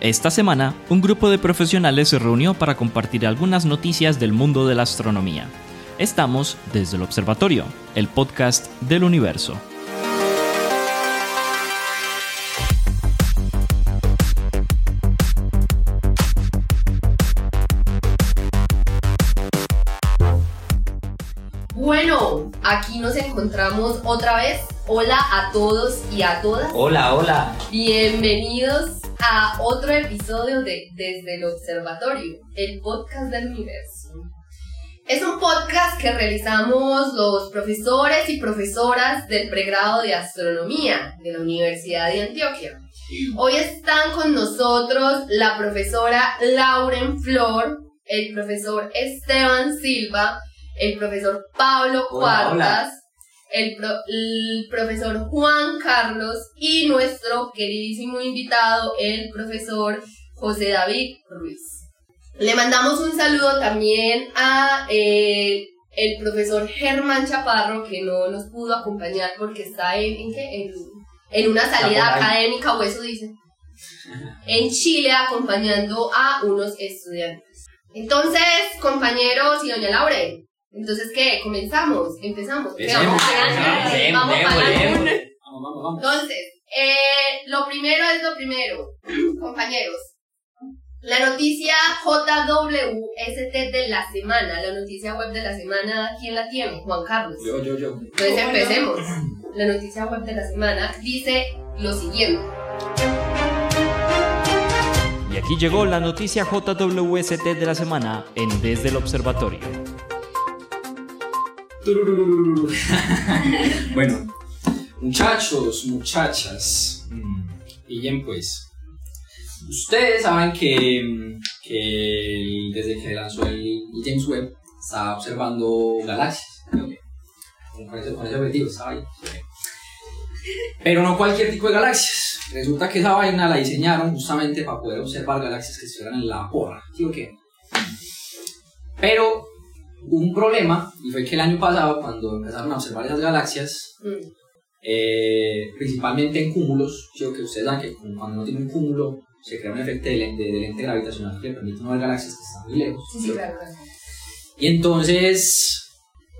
Esta semana, un grupo de profesionales se reunió para compartir algunas noticias del mundo de la astronomía. Estamos desde el Observatorio, el podcast del universo. Bueno, aquí nos encontramos otra vez. Hola a todos y a todas. Hola, hola. Bienvenidos a otro episodio de Desde el Observatorio, el podcast del universo. Es un podcast que realizamos los profesores y profesoras del pregrado de astronomía de la Universidad de Antioquia. Hoy están con nosotros la profesora Lauren Flor, el profesor Esteban Silva, el profesor Pablo. Cuartas, el, pro- el profesor Juan Carlos y nuestro queridísimo invitado, el profesor José David Ruiz. Le mandamos un saludo también a eh, el profesor Germán Chaparro, que no nos pudo acompañar porque está en, ¿en qué? En, en una salida académica, o eso dice, en Chile acompañando a unos estudiantes. Entonces, compañeros y doña Laure, entonces, ¿qué? ¿Comenzamos? ¿Empezamos? Vamos, vamos, vamos. Entonces, eh, lo primero es lo primero, compañeros. La noticia JWST de la semana, la noticia web de la semana, ¿quién la tiene? Juan Carlos. Yo, yo, yo. Entonces empecemos. La noticia web de la semana dice lo siguiente. Y aquí llegó la noticia JWST de la semana en Desde el Observatorio. Bueno, muchachos, muchachas, mm, pillen pues. Ustedes saben que, mm, que desde que lanzó el James Webb estaba observando galaxias. Con ese, con ese objetivo, estaba ahí. Pero no cualquier tipo de galaxias. Resulta que esa vaina la diseñaron justamente para poder observar galaxias que estuvieran en la porra. ¿Sí o qué? Pero un problema, y fue que el año pasado, cuando empezaron a observar esas galaxias, Mm, eh, principalmente en cúmulos, yo que ustedes saben que cuando no tiene un cúmulo se crea un efecto de lente, de lente gravitacional que le permite no ver galaxias que están muy lejos. Sí, sí, claro, claro. Y entonces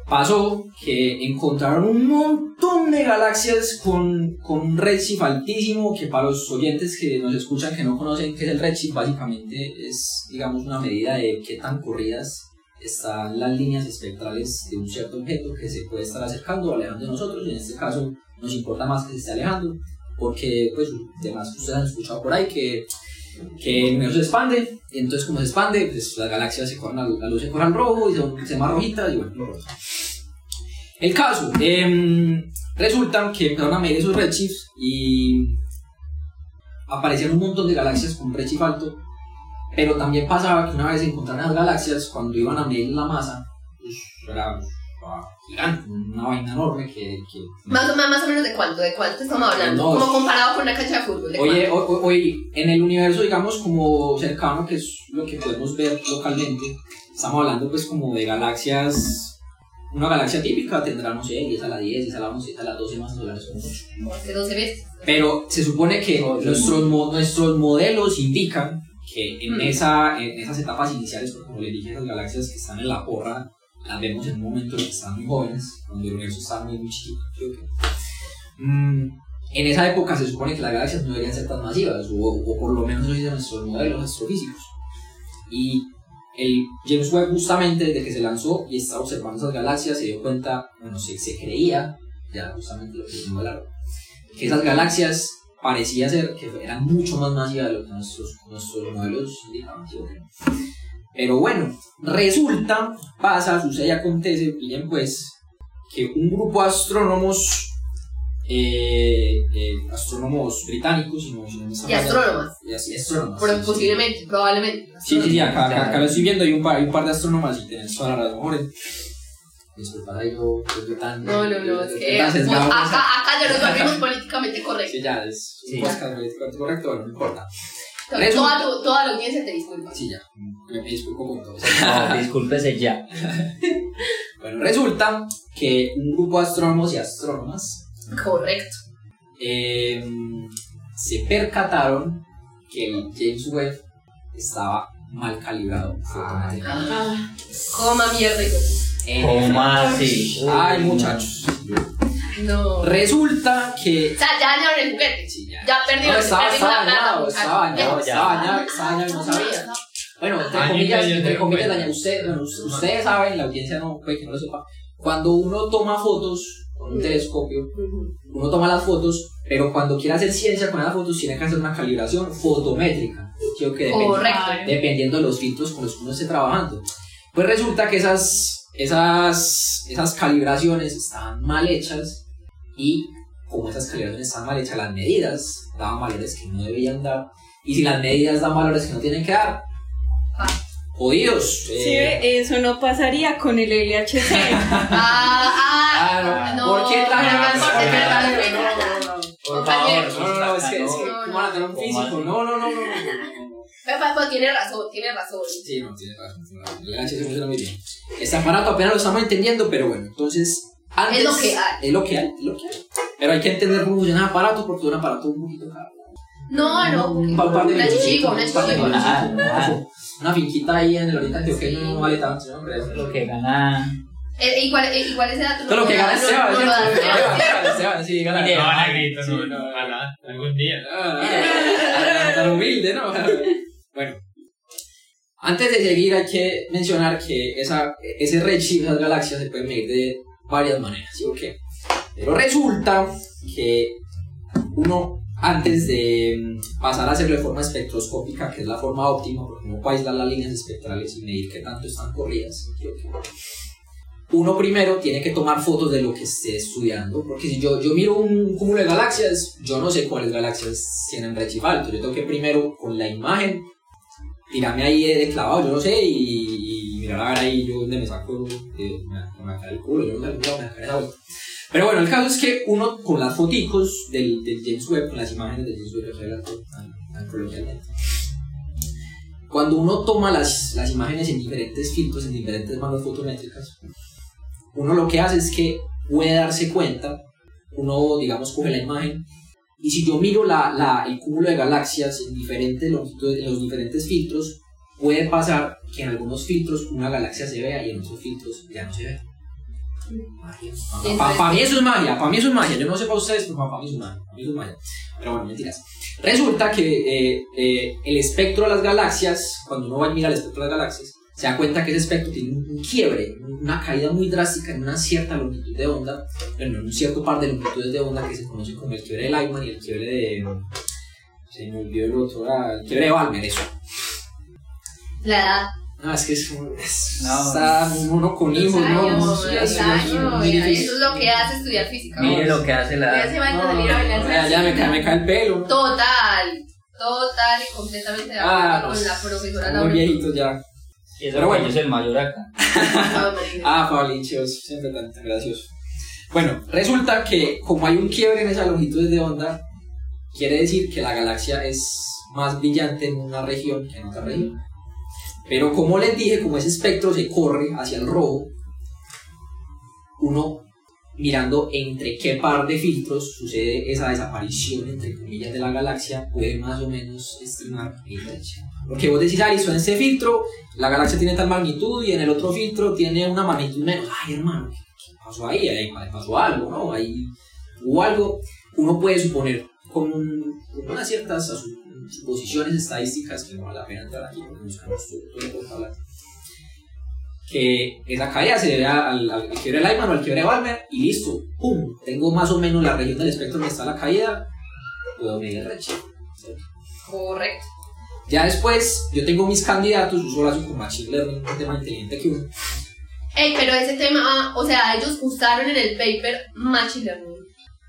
pasó que encontraron un montón de galaxias con, con un redshift altísimo, que para los oyentes que nos escuchan que no conocen qué es el redshift, básicamente es, digamos, una medida de qué tan corridas están las líneas espectrales de un cierto objeto que se puede estar acercando o alejando de nosotros, y en este caso nos importa más que se esté alejando, porque, pues, además ustedes han escuchado por ahí que que el universo se expande, y entonces como se expande, pues las galaxias se corren, la luz se corre al rojo y se, se más rojitas y bueno, rojo. El caso, em, resulta que empezaron a medir esos redshifts y aparecieron un montón de galaxias con redshift alto, pero también pasaba que una vez encontraron las galaxias, cuando iban a medir la masa, pues era pues, gigante, una vaina enorme que... que Más, o, más, más o menos de cuánto, de cuánto estamos hablando, No, como comparado con una cancha de fútbol. ¿de Oye, o- o- oye, en el universo, digamos, como cercano, que es lo que podemos ver localmente, estamos hablando pues como de galaxias, una galaxia típica tendrá, no sé, 10 a la 10, 10 a la 11, 10 a la 12 masas solares como mucho. Hace 12 veces. Pero se supone que nuestros, mo- nuestros modelos indican que en, Mm. esa, en esas etapas iniciales, pues, como les dije, esas galaxias que están en la porra, las vemos en un momento en que están muy jóvenes, cuando el universo está muy, muy chiquito. Mm, en esa época se supone que las galaxias no deberían ser tan masivas, o, o por lo menos eso dicen nuestros modelos astrofísicos. Y el James Webb justamente desde que se lanzó y estaba observando esas galaxias se dio cuenta, bueno, se, se creía, ya justamente lo que modelaron, que esas galaxias parecía ser que eran mucho más masivas de lo que nuestros, nuestros modelos indicaban. ¿sí? Pero bueno, resulta, pasa, sucede y acontece, pillen pues, que un grupo de astrónomos, eh, eh, astrónomos británicos, si no, si no me está Y astrónomas. Y así, astrónomas. Pero sí, sí. posiblemente, probablemente. Sí, sí, sí, acá, acá, acá lo estoy viendo, hay un par, hay un par de astrónomas y tenés toda la razón, Jorge. Disculpa, ahí yo, yo tan... No, no, no, es que pues, acá, acá ya nos volvimos políticamente correctos. Sí, ya, es Sí. un podcast políticamente correcto, bueno, no importa. Toda, tu- toda la audiencia te disculpa. Sí, ya, me, me disculpo con todo. No, discúlpese ya. Bueno, resulta que un grupo de astrónomos y astrónomas Correcto. eh, se percataron que el James Webb estaba mal calibrado fotométricamente. Ah, coma mierda. En ¿Cómo así? Ay, muchachos. No. Resulta que. O sea, ya dañaron el juguete. Sí, ya. Ya perdieron, No, estaba, perdimos estaba dañado, estaba dañado, estaba dañado, estaba dañado, no sabía. Bueno, entre Año y comillas, entre comillas, dañado. Usted, bueno, us- ustedes saben, la audiencia no puede que no lo sepa. Cuando uno toma fotos con un telescopio, uno toma las fotos, pero cuando quiere hacer ciencia con las fotos, tiene que hacer una calibración fotométrica. ¿sí o qué? Depende- Correcto. dependiendo de los filtros con los que uno esté trabajando. Pues resulta que esas, esas, esas calibraciones estaban mal hechas y como esas calibraciones estaban mal hechas, las medidas daban valores que no debían dar. Y si las medidas dan valores que no tienen que dar, Ah. jodidos. Sí, Eh, eso no pasaría con el LHC. Ah, ah, Claro. no. ¿Por qué traje no, ¿Por qué no, traje- no, no, no, no, no. no, Por favor, no, no, es que, es que, No, ¿cómo van a tener. No, no, no, no, no. Pero tiene razón, tiene razón. Sí, no, tiene razón. razón. El LHC funciona muy bien. Este aparato apenas lo estamos entendiendo, pero bueno, entonces. Antes, Es lo que hay. Es lo que hay, es lo que hay. Pero hay que entender cómo funciona el aparato porque es un aparato un poquito caro. No, no. Un par de Una chichico, una un par de chichico. Milloncitos. Una finquita ahí en el Oriente Antioqueño no vale tanto, ¿no? Pero Lo que gana. Eh, igual, eh, igual ese dato. Todo lo que gana no, Esteban, no, no. Esteban, sí, gana. No, ah, negrito, no, no. ojalá, algún día. Ah, tan humilde, ¿no? Bueno, antes de seguir hay que mencionar que esa, ese redshift de las galaxias se puede medir de varias maneras, ¿sí o qué? Pero resulta que uno, antes de mm, pasar a hacerlo de forma espectroscópica, que es la forma óptima, porque no puede aislar las líneas espectrales y medir qué tanto están corridas, ¿sí o qué? Uno primero tiene que tomar fotos de lo que esté estudiando, porque si yo, yo miro un cúmulo de galaxias, yo no sé cuáles galaxias tienen redshift yo tengo que primero con la imagen tirarme ahí de, clavado, yo no sé, y, y mirar a ver ahí yo donde me saco, eh, me, me cae el culo, yo no sé, me cae esa vuelta. Pero bueno, el caso es que uno con las foticos del, del James Webb, con las imágenes del James Webb, tan- tan coloquialmente, cuando uno toma las, las imágenes en diferentes filtros, en diferentes manos fotométricas, uno lo que hace es que puede darse cuenta, uno digamos coge la imagen y si yo miro la, la, el cúmulo de galaxias en diferentes longitudes, en los diferentes filtros, puede pasar que en algunos filtros una galaxia se vea y en otros filtros ya no se ve. Para mí eso es magia, para mí eso es magia. Yo no sé para ustedes, pero para mí eso es magia. Pa' mí eso es magia. Pero bueno, mentiras. Resulta que eh, eh, el espectro de las galaxias, cuando uno va a mirar el espectro de las galaxias, se da cuenta que ese espectro tiene un, un quiebre, una caída muy drástica en una cierta longitud de onda, bueno, en un cierto par de longitudes de onda que se conoce como el quiebre de Lyman y el quiebre de. Se me olvidó el otro, ah, el quiebre de Balmer, eso. La edad. No, es que es, un- es- No. está uno con hijos, ¿no? años, Ya, los ya, años, ya, Eso es lo que hace estudiar física. Mire lo que hace Ya se la. van a No, salir a bailar ya, ya me, cae, me cae el pelo. Total, total y completamente de acuerdo Ah, con la profesora Muy Laura. viejitos ya. Y eso Pero bueno. soy el mayor acá. Ah, Pablichos, siempre tan, gracioso. Bueno, resulta que como hay un quiebre en esas longitudes de onda, quiere decir que la galaxia es más brillante en una región que en otra región. Pero como les dije, como ese espectro se corre hacia el rojo, uno mirando entre qué par de filtros sucede esa desaparición, entre comillas, de la galaxia, puede más o menos estimar el. Porque vos decís, ah, listo, en este filtro la galaxia tiene tal magnitud y en el otro filtro tiene una magnitud menos. Ay, hermano, ¿qué pasó ahí? Ahí pasó algo, ¿no? Ahí hubo algo. Uno puede suponer con, un- con unas ciertas suposiciones estadísticas que no vale la pena entrar aquí porque buscamos todo, todo que esa caída se debe al, al, quiebre de Lyman o al quiebre de Balmer y listo, ¡pum! Tengo más o menos la región del espectro donde está la caída, puedo medir el redshift. Correcto. Ya después, yo tengo mis candidatos, uso las con Machine Learning, un tema inteligente que uno. Ey, pero ese tema, ah, o sea, ellos usaron en el paper Machine Learning.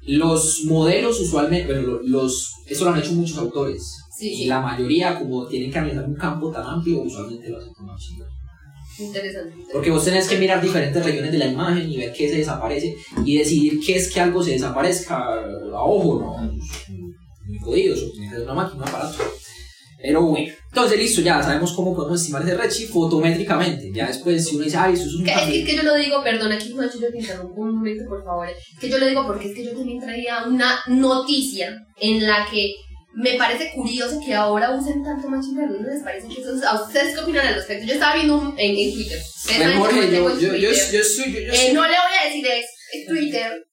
Los modelos usualmente, bueno, lo- los, eso lo han hecho muchos autores. Sí, y sí. la mayoría, como tienen que analizar un campo tan amplio, usualmente lo hacen con Machine Learning. Interesante. interesante. Porque vos tenés que mirar diferentes regiones de la imagen y ver qué se desaparece y decidir qué es que algo se desaparezca a ojo, ¿no? Muy jodido, eso tiene que ser una máquina, un aparato. Pero bueno, entonces listo, ya sabemos cómo podemos estimar ese redshift fotométricamente. Ya después, si uno dice, ay, eso es un Que- es, que, yo lo digo, perdón, aquí Juancho, yo te interrumpo un momento, por favor. Que yo lo digo porque es que yo también traía una noticia en la que me parece curioso que ahora usen tanto machine learning. ¿No les parece que eso es- ¿A ustedes qué opinan al respecto? Yo estaba viendo un- en, en Twitter. Que Jorge, yo yo, yo, yo, Twitter. yo. Yo, Eh, estoy- no le voy a decir ex, Twitter.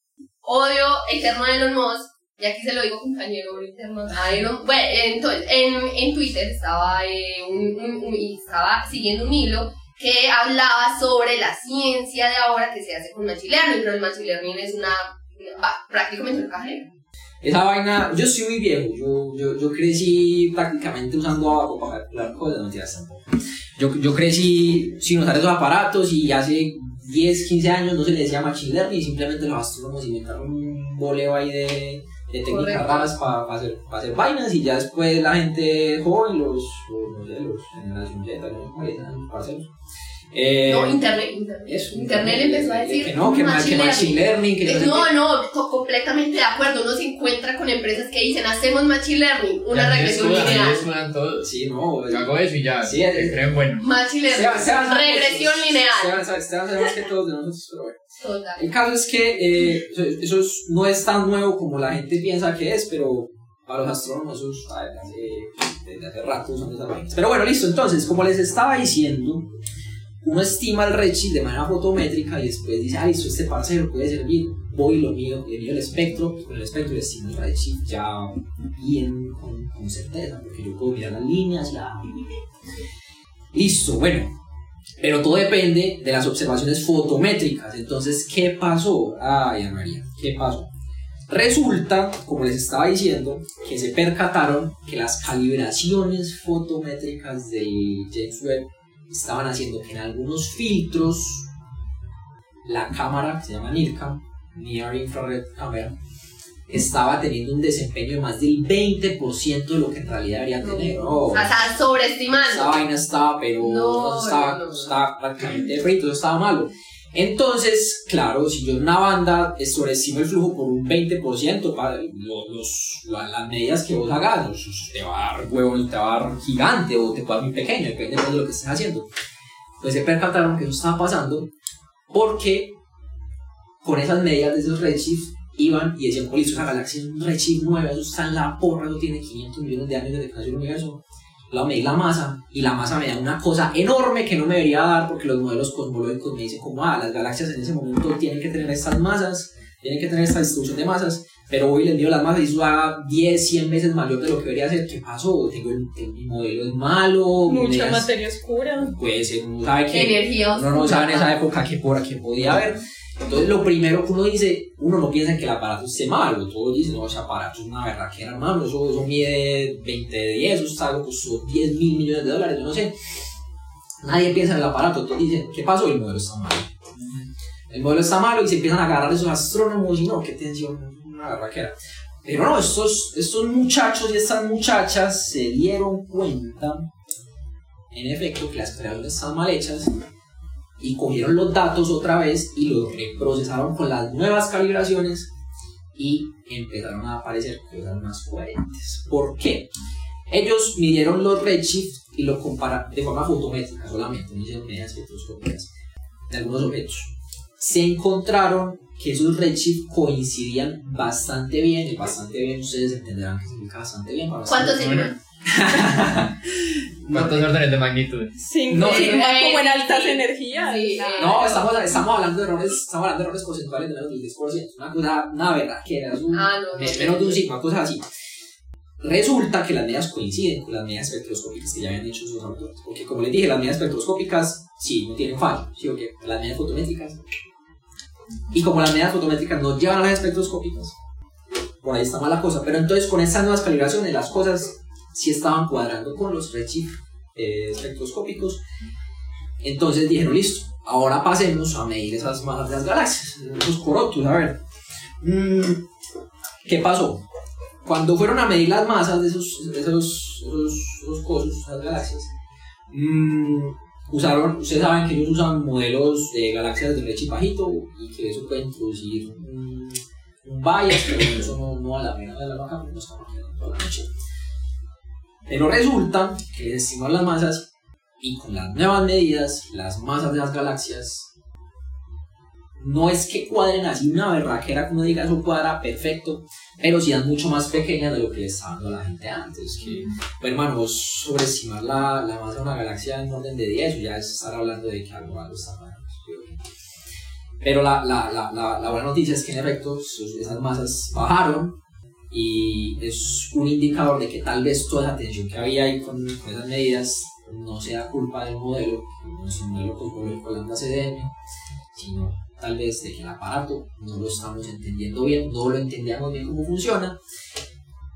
Odio eterno a Elon Musk. Y aquí se lo digo compañero odio eterno a Elon Bueno, entonces, en, en Twitter estaba, eh, un, un- un- estaba siguiendo un hilo que hablaba sobre la ciencia de ahora que se hace con machine learning, pero el machine learning es una, va, prácticamente un cajero. Esa vaina, yo soy muy viejo, yo, yo, yo crecí prácticamente usando abajo para calcular cosas, no mentiras tampoco. Yo, yo crecí sin usar esos aparatos y hace 10, 15 años no se le decía machine learning, simplemente los astrónomos inventaron un boleo ahí de, de técnicas raras para hacer, pa hacer vainas y ya después la gente joven, los, los, no sé, los generación Z, no sé cómo le dicen a los parceros. Eh, No, Internet, Internet. eso, Internet le empezó a decir que no, que, ma- que machine learning, que no sé. No, no, completamente de acuerdo. Uno se encuentra con empresas que dicen, hacemos machine learning, una regresión lineal. todos. Sí, no, Yo hago eso y ya, Sí, se es- creen bueno. Machine learning, sabe regresión lineal. Esteban sabe más que todos de nosotros, pero bueno. Total. El caso es que eh, eso, eso es- no es tan nuevo como la gente piensa que es, pero para los astrónomos eso es desde hace, desde hace rato usando esas. Pero bueno, listo. Entonces, como les estaba diciendo, uno estima el redshift de manera fotométrica y después dice, ah, listo, este parcero puede servir. Voy y lo mido, le mido el espectro, y con el espectro estimo el redshift ya bien con, certeza, porque yo puedo mirar las líneas, ya. Listo, bueno, pero todo depende de las observaciones fotométricas. Entonces, ¿qué pasó? Ay, María, ¿qué pasó? Resulta, como les estaba diciendo, que se percataron que las calibraciones fotométricas del James Webb estaban haciendo que en algunos filtros la cámara, que se llama NIRCam, Near Infrared Camera, estaba teniendo un desempeño de más del 20% de lo que en realidad debería tener. Oh. O sea, Esa sobreestimando. vaina estaba, pero No, no, estaba, no, no. estaba prácticamente frito, estaba malo. Entonces, claro, si yo en una banda sobreestimo el flujo por un 20%, para lo- los, la- las medidas que vos hagas, pues, te va a dar huevo, te va a dar gigante o te va a dar muy pequeño, depende de lo que estés haciendo. Pues se percataron que eso estaba pasando porque con esas medidas de esos redshift iban y decían, oye, esa galaxia es un redshift 9, eso está en la porra, eso tiene 500 millones de años desde que nació el universo. La medí la masa y la masa me da una cosa enorme que no me debería dar porque los modelos cosmológicos me dicen como, ah, las galaxias en ese momento tienen que tener estas masas, tienen que tener esta distribución de masas, pero hoy les dio las masas y eso a 10, 100 veces mayor de lo que debería ser. ¿Qué pasó? Tengo el, tengo- mi modelo es malo, Mucha materia oscura. puede ser, uno sabe que Energía uno no sabe en esa época qué, por, qué podía haber. Entonces, lo primero que uno dice, uno no piensa que el aparato esté malo. Todos dicen, no, ese aparato es una berraquera, hermano. Eso, eso mide 20 de 10, eso está, costó 10 mil millones de dólares, yo no sé. Nadie piensa en el aparato. Todos dicen, ¿qué pasó? El modelo está malo. El modelo está malo y se empiezan a agarrar esos astrónomos y no, qué tensión, una berraquera. Pero no, estos, estos muchachos y estas muchachas se dieron cuenta, en efecto, que las creaciones están mal hechas y cogieron los datos otra vez y los reprocesaron con las nuevas calibraciones y empezaron a aparecer cosas más coherentes. ¿Por qué? Ellos midieron los redshift y lo compararon de forma fotométrica solamente, no hicieron medidas espectroscópicas de algunos objetos. Se encontraron que esos redshift coincidían bastante bien, y bastante bien ustedes entenderán que significa bastante bien para ¿Cuántos ustedes. ¿Cuántos órdenes de magnitud? Cinco, No, sí, sí, como en altas sí. energías. Sí. No, estamos, estamos hablando de errores, estamos hablando de errores porcentuales de menos del 10%. Una cosa, una verdad que era un, Ah, no, no. me- menos de un sigma, cosas así. Resulta que las medidas coinciden con las medidas espectroscópicas que ya habían hecho sus autores. Porque como les dije, las medidas espectroscópicas sí, no tienen fallo, sí o qué. Las medidas fotométricas. Y como las medidas fotométricas no llevan a las espectroscópicas, por ahí está mala cosa. Pero entonces con estas nuevas calibraciones las cosas sí estaban cuadrando con los redshift eh, espectroscópicos. Entonces dijeron, listo, ahora pasemos a medir esas masas de las galaxias, esos corotos, a ver. Mm, ¿Qué pasó? Cuando fueron a medir las masas de esos, de esos, esos, esos esas galaxias, mm, usaron, ustedes saben que ellos usan modelos de galaxias de redshift bajito y que eso puede introducir un, un bias, pero eso no, no a la pena de la vaca no estamos toda la noche. Pero resulta que les estiman las masas y con las nuevas medidas, las masas de las galaxias no es que cuadren así una berraquera que uno diga eso cuadra perfecto, pero sí es mucho más pequeña de lo que le estaba dando a la gente antes. Que, pues, hermano, vos sobreestimar la, la masa de una galaxia en orden de 10, ya es estar hablando de que algo, algo está mal. Pero la, la, la, la, la buena noticia es que en efecto esas masas bajaron y es un indicador de que tal vez toda esa tensión que había ahí con, con esas medidas no sea culpa del modelo, nuestro modelo cosmológico lambda CDM, sino tal vez de que el aparato no lo estamos entendiendo bien, no lo entendíamos bien cómo funciona.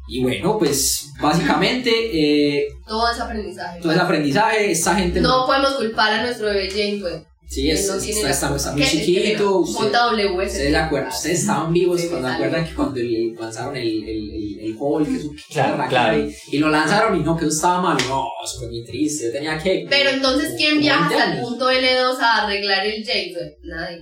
Y bueno, pues básicamente eh, Todo es aprendizaje. todo ese aprendizaje, esta gente No podemos culpar a nuestro bebé Janeway. Sí, es- no está, está- está muy chiquito, usted- JW es Ustedes, de acuerdo, ustedes estaban vivos cuando acuerdan que cuando el- lanzaron el, el, el, el Hubble, que es un Claro, claro. Y, y lo lanzaron y no, que eso estaba mal. No, eso fue muy triste. Yo tenía que. Pero entonces, ¿quién viaja 20 hasta el punto L2 a arreglar el Janeway? Nadie.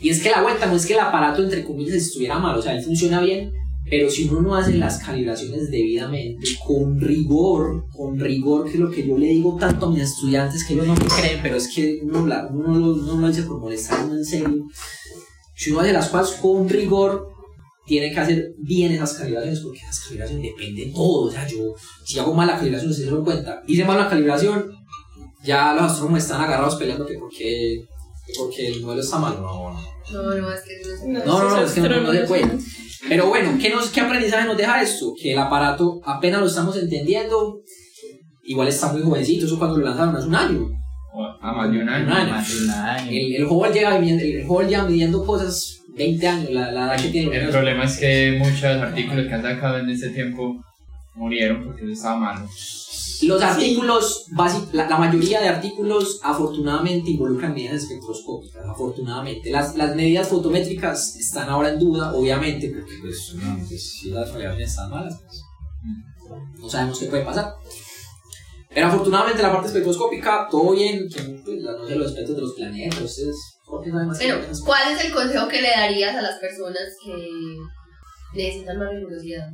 Y es que la vuelta no es que el aparato, entre comillas, estuviera mal. O sea, él funciona bien. Pero si uno no hace las calibraciones debidamente, con rigor, con rigor, que es lo que yo le digo tanto a mis estudiantes, que ellos no me creen, pero es que uno, la- uno, lo- uno lo dice por molestar uno en serio. Si uno hace las cosas con rigor, tiene que hacer bien esas calibraciones, porque esas calibraciones dependen de todo. O sea, yo, si hago mal la calibración, ustedes se dan cuenta. Hice mal la calibración, ya los astrónomos están agarrados peleando que porque, que porque el modelo está mal. No, no. No, no, es que no No, No, no, es que no, no se astrónomos puede. Pero bueno, ¿qué, nos, ¿qué aprendizaje nos deja esto? Que el aparato apenas lo estamos entendiendo. Igual está muy jovencito, eso cuando lo lanzaron hace un año. A más de un año. Un año. Más de un año. El, el lleva midiendo, el lleva midiendo cosas 20 años, la, la edad que tiene. El problema es que muchos artículos que han sacado en este tiempo murieron porque eso estaba malo. Los artículos, basi- la, la mayoría de artículos afortunadamente involucran medidas espectroscópicas, afortunadamente. Las, las medidas fotométricas están ahora en duda, obviamente, porque pues, no, pues, si las variables están malas, pues, no sabemos qué puede pasar. Pero afortunadamente la parte espectroscópica, todo bien, que, pues, la- no sé, los espectros de los planetas, que Bueno, yo. ¿cuál es el consejo que le darías a las personas que necesitan más rigurosidad?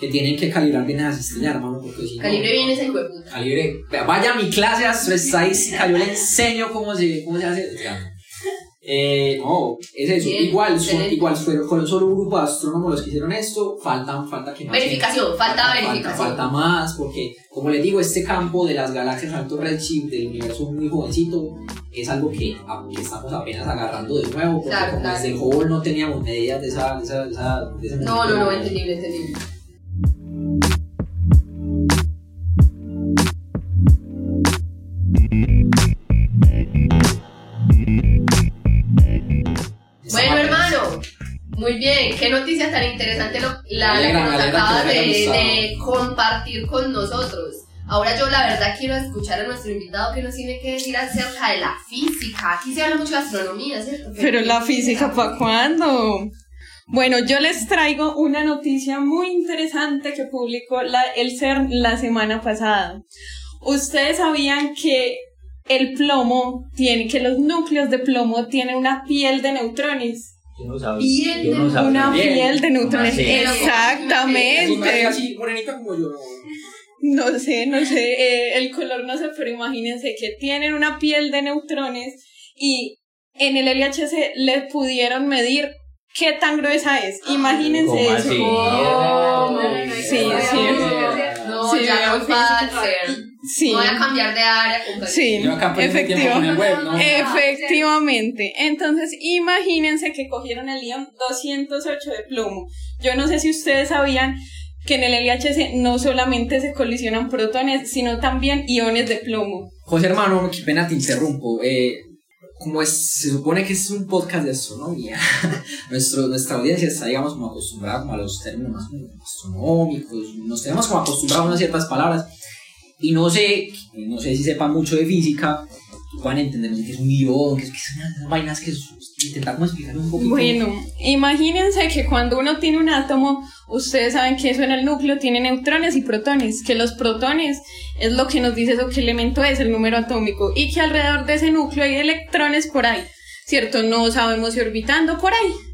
Que tienen que calibrar bien esas estrellas, hermano, porque si no- Calibre bien ese hijo de puta. Calibre. Vaya a mi clase astrofísica, yo le enseño cómo se, cómo se hace. Eh, no, es eso. Bien, igual, son, igual fueron, solo un grupo de astrónomos los que hicieron esto. Faltan, falta que más. Verificación, falta verificación. Falta, más, porque, como les digo, este campo de las galaxias alto redshift del universo muy jovencito es algo que, a- que estamos apenas agarrando de nuevo. Porque Claro, como claro. desde el Hubble no teníamos medidas de esa. De esa, de esa de No, no, no, entendible, entendible. Tan interesante lo- la, la que nos de, gustado. de compartir con nosotros. Ahora yo la verdad quiero escuchar a nuestro invitado que nos tiene que decir acerca de la física. Aquí se habla mucho de astronomía, ¿cierto? Pero la física, ¿para cuándo? Bueno, yo les traigo una noticia muy interesante que publicó la, el CERN la semana pasada. Ustedes sabían que el plomo tiene, que los núcleos de plomo tienen una piel de neutrones. Yo no sabía. Piel yo no de sabía. Una Bien. piel de neutrones. Exactamente. Así morenita como yo. No sé, no sé, eh, el color no sé, pero imagínense que tienen una piel de neutrones y en el LHC le pudieron medir qué tan gruesa es. Imagínense ¿Cómo eso. así? Oh, Sí, sí. No, Sí, ya no Sí, Voy a cambiar de área. sí, Yo acá tiempo con el efectivamente. web, ¿no? Efectivamente. Entonces, imagínense que cogieron el ion 208 de plomo. Yo no sé si ustedes sabían que en el LHC no solamente se colisionan protones, sino también iones de plomo. José hermano, qué pena te interrumpo. Eh, como es, se supone que es un podcast de astronomía, nuestro, nuestra audiencia está, digamos, como acostumbrada como a los términos más astronómicos, nos tenemos como acostumbrados a ciertas palabras, y no sé, no sé si sepan mucho de física, puedan entender qué es un ion, qué es, esas vainas que intentar como explicarlo un poquito. Bueno, imagínense que cuando uno tiene un átomo, ustedes saben que eso en el núcleo tiene neutrones y protones, que los protones es lo que nos dice eso qué elemento es el número atómico y que alrededor de ese núcleo hay electrones por ahí, ¿cierto? No sabemos si orbitando por ahí.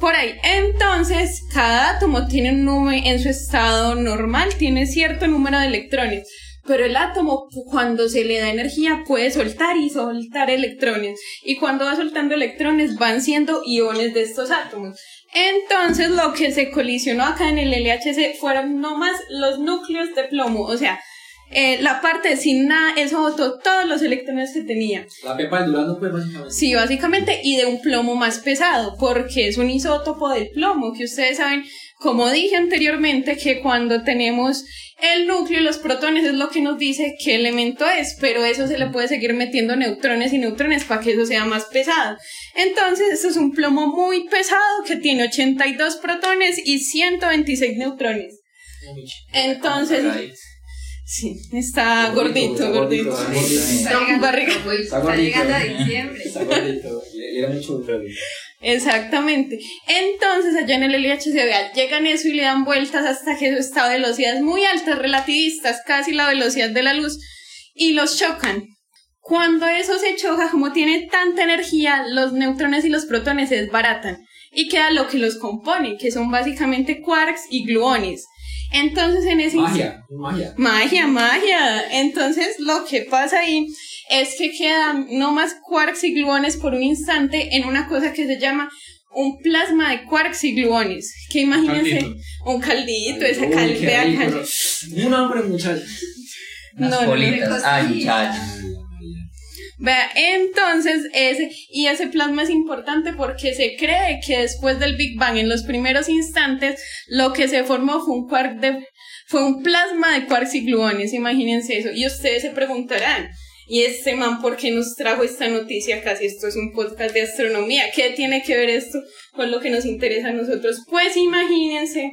Por ahí. Entonces, cada átomo tiene un número en su estado normal, tiene cierto número de electrones. pero el átomo cuando se le da energía puede soltar y soltar electrones. Y cuando va soltando electrones van siendo iones de estos átomos. Entonces lo que se colisionó acá en el LHC fueron no más los núcleos de plomo, o sea, eh, la parte sin nada, eso botó todos los electrones que tenía. La pepa del Durando, pues, básicamente. Sí, básicamente, y de un plomo más pesado, porque es un isótopo del plomo, que ustedes saben, como dije anteriormente, que cuando tenemos el núcleo y los protones es lo que nos dice qué elemento es, pero eso se le puede seguir metiendo neutrones y neutrones para que eso sea más pesado. Entonces, esto es un plomo muy pesado que tiene 82 protones y 126 neutrones. Entonces, sí, está gordito, gordito. Está llegando, a diciembre. Está gordito. Le, le era mucho. Exactamente. Entonces allá en el LHC vea, llegan eso y le dan vueltas hasta que eso está a velocidades muy altas, relativistas, casi la velocidad de la luz, y los chocan. Cuando eso se choca, como tiene tanta energía, los neutrones y los protones se desbaratan y queda lo que los compone, que son básicamente quarks y gluones. Entonces en ese Magia, magia. Magia, magia. Entonces lo que pasa ahí es que quedan no más quarks y gluones por un instante en una cosa que se llama un plasma de quarks y gluones. Que imagínense, Caldito. un caldito, esa Uy, cal, qué vea, rico, cal- pero- Un hambre, muchachos. Unas No, no, bolitas. Ay, muchachos. Vea, entonces ese, y ese plasma es importante porque se cree que después del Big Bang, en los primeros instantes, lo que se formó fue un quark de, fue un plasma de quarks y gluones, imagínense eso. Y ustedes se preguntarán, ¿y este man por qué nos trajo esta noticia acá si esto es un podcast de astronomía? ¿Qué tiene que ver esto con lo que nos interesa a nosotros? Pues imagínense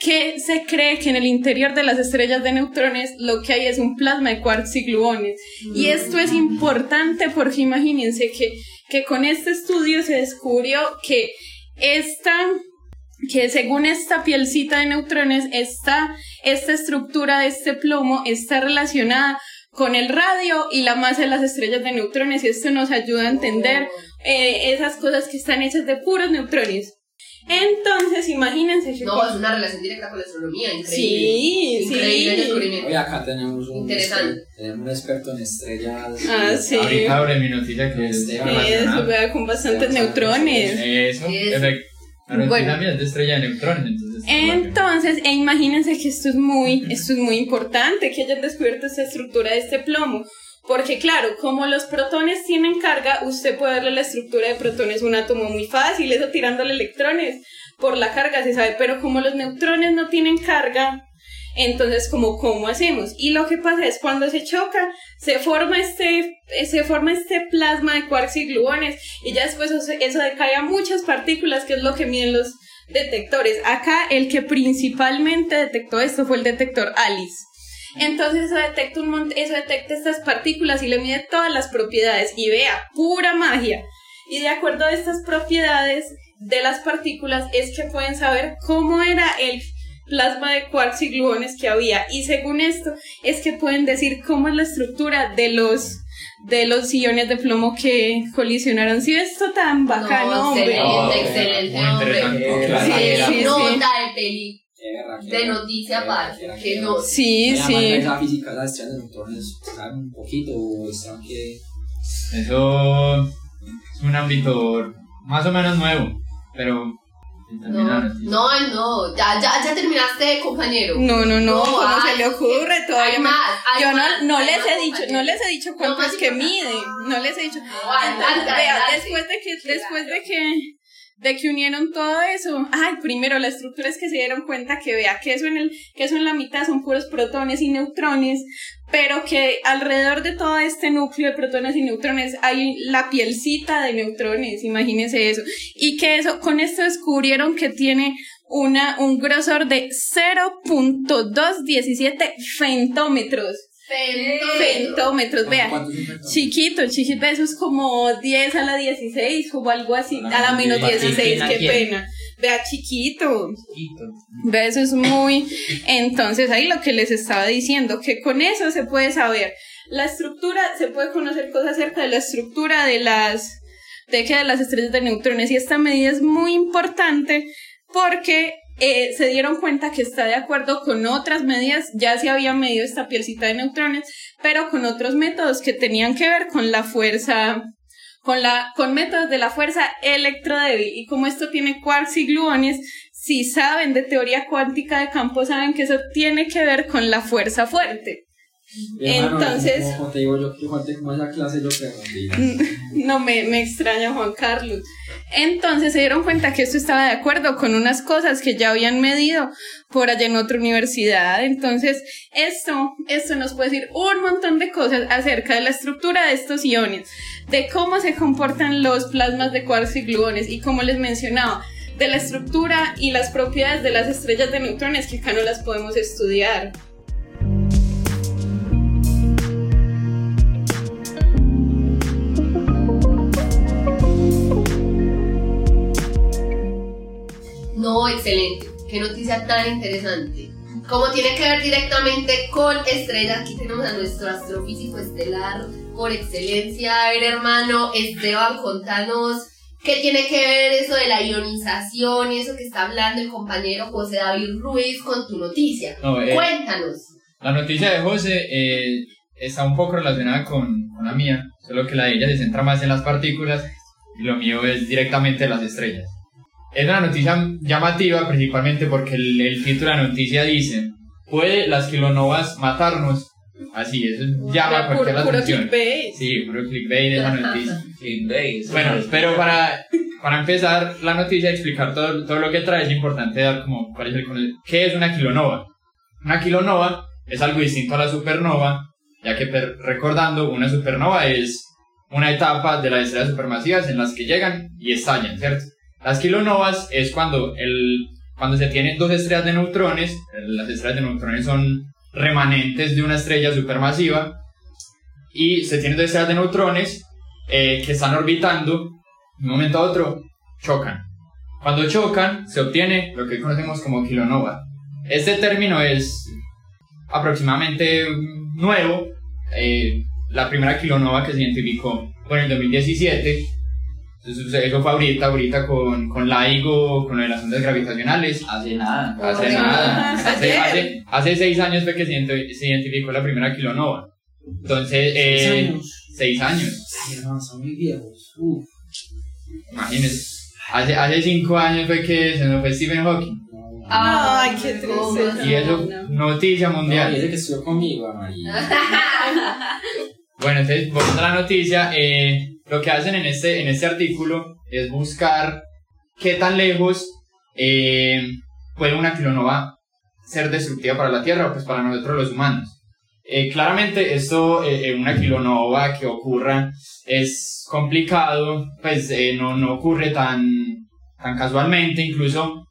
que se cree que en el interior de las estrellas de neutrones lo que hay es un plasma de quarks y gluones. Y esto es importante porque imagínense que, que con este estudio se descubrió que esta que según esta pielcita de neutrones, esta, esta estructura de este plomo está relacionada con el radio y la masa de las estrellas de neutrones y esto nos ayuda a entender eh, esas cosas que están hechas de puros neutrones. Entonces, imagínense que... No, es una relación directa con la astronomía, increíble. Sí, Increíble sí. descubrimiento. Hoy acá tenemos un, Interesante. tenemos un experto en estrellas. Ah, sí. Ahorita abre mi noticia que es Eso, vea, con bastantes neutrones. Eso, efecto. Ahora Bueno. también es de estrella de neutrones, entonces. Entonces, e imagínense que esto es muy, esto es muy importante, que hayan descubierto esta estructura de este plomo. Porque claro, como los protones tienen carga, usted puede darle la estructura de protones un átomo muy fácil, eso tirándole electrones por la carga se sabe, pero como los neutrones no tienen carga, entonces como cómo hacemos? Y lo que pasa es cuando se choca, se forma este, se forma este plasma de quarks y gluones y ya después eso, eso decae a muchas partículas, que es lo que miden los detectores. Acá el que principalmente detectó esto fue el detector ALICE. Entonces eso detecta, un mont- eso detecta estas partículas y le mide todas las propiedades y vea, pura magia. Y de acuerdo a estas propiedades de las partículas es que pueden saber cómo era el plasma de quarks y gluones que había. Y según esto es que pueden decir cómo es la estructura de los de los iones de plomo que colisionaron. Si esto tan bacano, no, hombre. excelente, excelente, muy hombre. interesante. Sí, sí, Nota de peli de noticia aparte, que no. Sí, sí. La física, las estrellas de neutrones, ¿saben un poquito o están que.? Eso es un ámbito más o menos nuevo, pero. la No, no, no, ya, ya, ya terminaste, compañero. No, no, no, ¿cómo ay, se le ocurre? Todavía hay más, hay Yo no, no hay les más, he dicho, compañero. no les he dicho cuánto No, es que importante. mide, no les he dicho. No, adelante, Entonces, vea, adelante. después de que, después de que, de que unieron todo eso, ay, primero la estructura es que se dieron cuenta que vea que eso en el, que eso en la mitad son puros protones y neutrones, pero que alrededor de todo este núcleo de protones y neutrones hay la pielcita de neutrones, imagínense eso, y que eso, con esto descubrieron que tiene una, un grosor de 0.217 femtómetros. Femtómetros, vea. Chiquito, chiquito, eso es como 10 a la 16 o algo así, a la menos ¿Para 16, quién, a qué pena. Vea, chiquito. Chiquito. Vea, eso es muy... Entonces, ahí lo que les estaba diciendo, que con eso se puede saber la estructura, se puede conocer cosas acerca de la estructura de las... de que de las estrellas de neutrones y esta medida es muy importante porque eh, se dieron cuenta que está de acuerdo con otras medidas, ya se había medido esta pielcita de neutrones, pero con otros métodos que tenían que ver con la fuerza, con la, con métodos de la fuerza electrodébil. Y como esto tiene quarks y gluones, si saben de teoría cuántica de campo, saben que eso tiene que ver con la fuerza fuerte. Entonces- Como, como te digo yo, que falté como esa clase, yo creo. No me, me extraña Juan Carlos. Entonces se dieron cuenta que esto estaba de acuerdo con unas cosas que ya habían medido por allá en otra universidad. Entonces, esto, esto nos puede decir un montón de cosas acerca de la estructura de estos iones, de cómo se comportan los plasmas de quarks y gluones y como les mencionaba, de la estructura y las propiedades de las estrellas de neutrones que acá no las podemos estudiar. No, excelente. Qué noticia tan interesante. Como tiene que ver directamente con estrellas, aquí tenemos a nuestro astrofísico estelar por excelencia. A ver, hermano Esteban, contanos qué tiene que ver eso de la ionización y eso que está hablando el compañero José David Ruiz con tu noticia. No, eh, Cuéntanos. La noticia de José eh, está un poco relacionada con, con la mía, solo que la de ella se centra más en las partículas y lo mío es directamente las estrellas. Es una noticia llamativa principalmente porque el, el título de la noticia dice, ¿puede las kilonovas matarnos? Así, eso llama a cualquier Puro, puro atención. clickbait. Sí, puro clickbait de esa noticia. Clickbait. Bueno, pero para, para empezar la noticia, explicar todo, todo lo que trae, es importante dar como cuál es el ¿Qué es una kilonova? Una kilonova es algo distinto a la supernova, ya que per- recordando, una supernova es una etapa de las estrellas supermasivas en las que llegan y estallan, ¿cierto? Las kilonovas es cuando, el, cuando se tienen dos estrellas de neutrones, las estrellas de neutrones son remanentes de una estrella supermasiva, y se tienen dos estrellas de neutrones eh, que están orbitando, de un momento a otro, chocan. Cuando chocan, se obtiene lo que conocemos como kilonova. Este término es aproximadamente nuevo. eh, la primera kilonova que se identificó fue en el 2017. Entonces, eso fue ahorita, ahorita con, con LIGO, con lo de las ondas gravitacionales. Hace nada. Hace nada. Hace, hace, hace seis años fue que se, identi- se identificó la primera kilonova. Entonces, eh, seis años. Ay, hermano, son muy viejos. Uf. Imagínense. Hace, hace cinco años fue que se nos fue Stephen Hawking. Ay, qué ¿cómo tristeza. Y eso, no. noticia No, y mundial. ese que estuvo conmigo, María. Bueno, entonces, volviendo a la noticia, eh, lo que hacen en este, en este artículo es buscar qué tan lejos eh, puede una kilonova ser destructiva para la Tierra, pues para nosotros los humanos. Eh, claramente esto, eh, eh, una kilonova que ocurra es complicado, pues eh, no, no ocurre tan, tan casualmente, incluso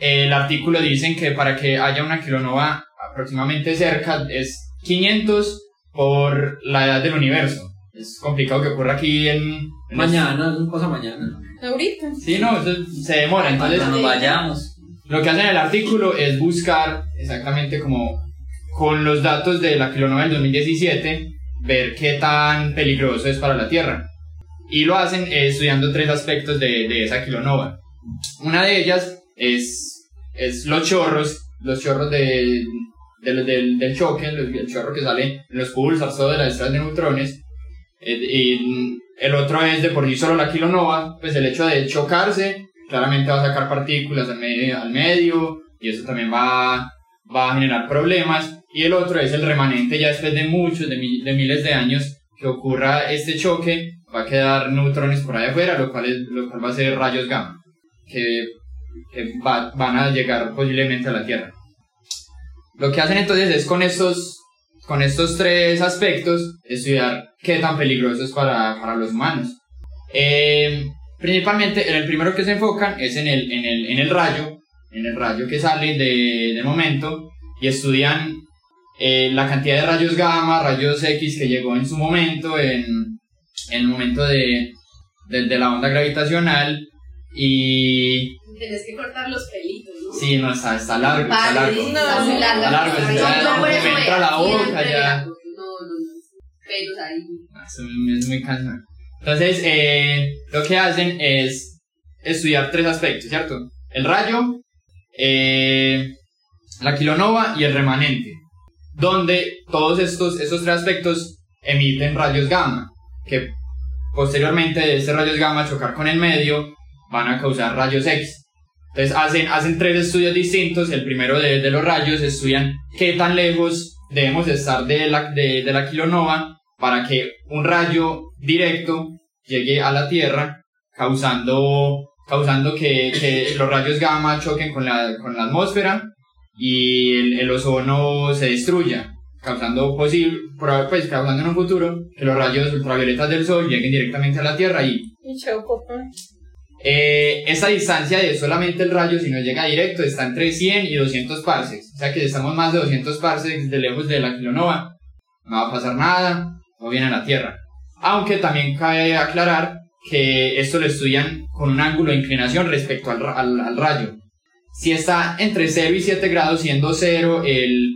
eh, el artículo dicen que para que haya una kilonova aproximadamente cerca es 500 por la edad del universo. Es complicado que ocurra aquí en... en Mañana, eso pasa mañana. Ahorita. Sí, no, eso se demora. Entonces, Cuando nos vayamos. lo que hacen en el artículo es buscar exactamente como con los datos de la kilonova del 2017, ver qué tan peligroso es para la Tierra. Y lo hacen eh, estudiando tres aspectos de, de esa kilonova. Una de ellas es, es los chorros, los chorros de, del, del, del choque, el chorro que sale en los pulsars, todo de las estrellas de neutrones. Eh, y el otro es de por sí solo la kilonova, pues el hecho de chocarse claramente va a sacar partículas al, me- al medio y eso también va, va a generar problemas. Y el otro es el remanente ya después de muchos, de, mi- de miles de años que ocurra este choque, va a quedar neutrones por ahí afuera, lo cual, es, lo cual va a ser rayos gamma, que, que va- van a llegar posiblemente a la Tierra. Lo que hacen entonces es con estos, con estos tres aspectos estudiar qué tan peligroso es para, para los humanos. Eh, principalmente en el primero que se enfocan es en el, en el, en el rayo, en el rayo que sale de, de momento y estudian eh, la cantidad de rayos gamma, rayos X que llegó en su momento, en, en el momento de, de, de la onda gravitacional y Tienes que cortar los pelitos, ¿no? sí, no, está, está largo, está largo. No, está largo, yo por me entra la boca ya. la- no, los pelos ahí. Eso es muy cansado. Entonces, eh, lo que hacen es estudiar tres aspectos, ¿cierto? El rayo, eh, la kilonova y el remanente, donde todos estos, estos tres aspectos emiten rayos gamma, que posteriormente de estos rayos gamma chocar con el medio van a causar rayos X. Entonces hacen, hacen tres estudios distintos, el primero de, de los rayos estudian qué tan lejos debemos estar de la, de, de la kilonova para que un rayo directo llegue a la Tierra causando, causando que, que los rayos gamma choquen con la, con la atmósfera y el, el ozono se destruya, causando posible, pues causando en un futuro que los rayos ultravioletas del sol lleguen directamente a la Tierra y Y chao, papá. Eh, esa distancia de solamente el rayo, si no llega directo, está entre 100 y 200 parsecs. O sea que estamos más de 200 parsecs de lejos de la kilonova, no va a pasar nada, no viene a la Tierra. Aunque también cabe aclarar que esto lo estudian con un ángulo de inclinación respecto al, al- al rayo. Si está entre 0 y 7 grados, siendo 0 el,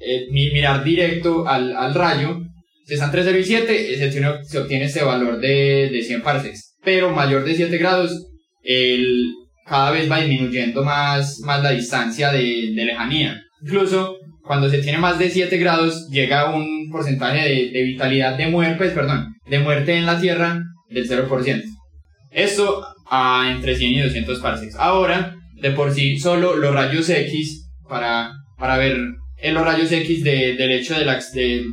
el mi- mirar directo al, al rayo, si está entre 0 y 7, se obtiene, se obtiene este valor de, de 100 parsecs. Pero mayor de 7 grados, el, cada vez va disminuyendo más, más la distancia de, de lejanía. Incluso cuando se tiene más de 7 grados, llega un porcentaje de, de vitalidad de muerte, pues, perdón, de muerte en la Tierra del 0%. Esto a entre 100 y 200 parsecs. Ahora, de por sí, solo los rayos X, para, para ver en los rayos X de- del hecho de, la, de,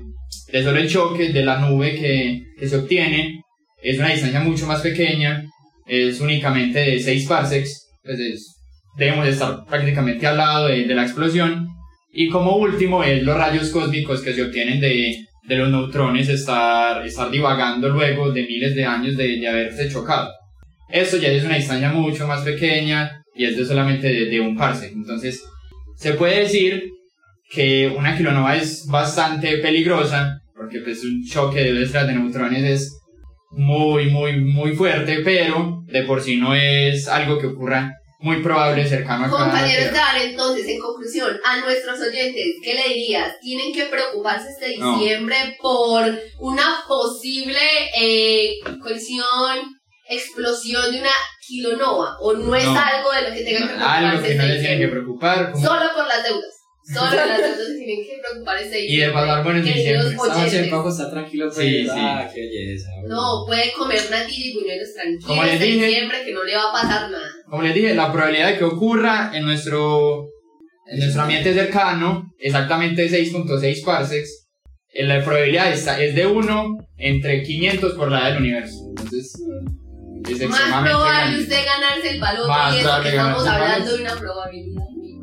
de solo el choque de la nube que, que se obtiene, es una distancia mucho más pequeña, es únicamente de 6 parsecs, pues es- debemos estar prácticamente al lado de, la explosión. Y como último es los rayos cósmicos que se obtienen de, de los neutrones estar, estar divagando luego de miles de años de, de haberse chocado. Esto ya es una distancia mucho más pequeña y es de solamente de, un parsec. Entonces, se puede decir que una kilonova es bastante peligrosa porque pues un choque de estrellas de neutrones es muy, muy, muy fuerte, pero de por sí no es algo que ocurra muy probable cercano a Compañeros. Dan, entonces, en conclusión, a nuestros oyentes, ¿qué le dirías? Tienen que preocuparse este No. diciembre por una posible eh, colisión, explosión de una kilonova, o no es No. algo de lo que tengan que preocuparse Algo que no este les tienen que preocupar. Solo por las deudas. Solo por las se tienen que preocupar este Y de pasar buenos queridos diciembre. Esta noche el Paco está tranquilo, pues. Sí, ah, qué belleza. No, puede comer natilla y buñuelos tranquilos Como les dije- diciembre que no le va a pasar nada. Como les dije, la probabilidad de que ocurra en nuestro, en nuestro ambiente cercano, exactamente 6.6 parsecs, eh, la probabilidad está, es de 1 entre 500 por la edad del universo. Entonces, es Más extremadamente probable grande. usted ganarse el balón Más y eso que estamos el hablando de una probabilidad muy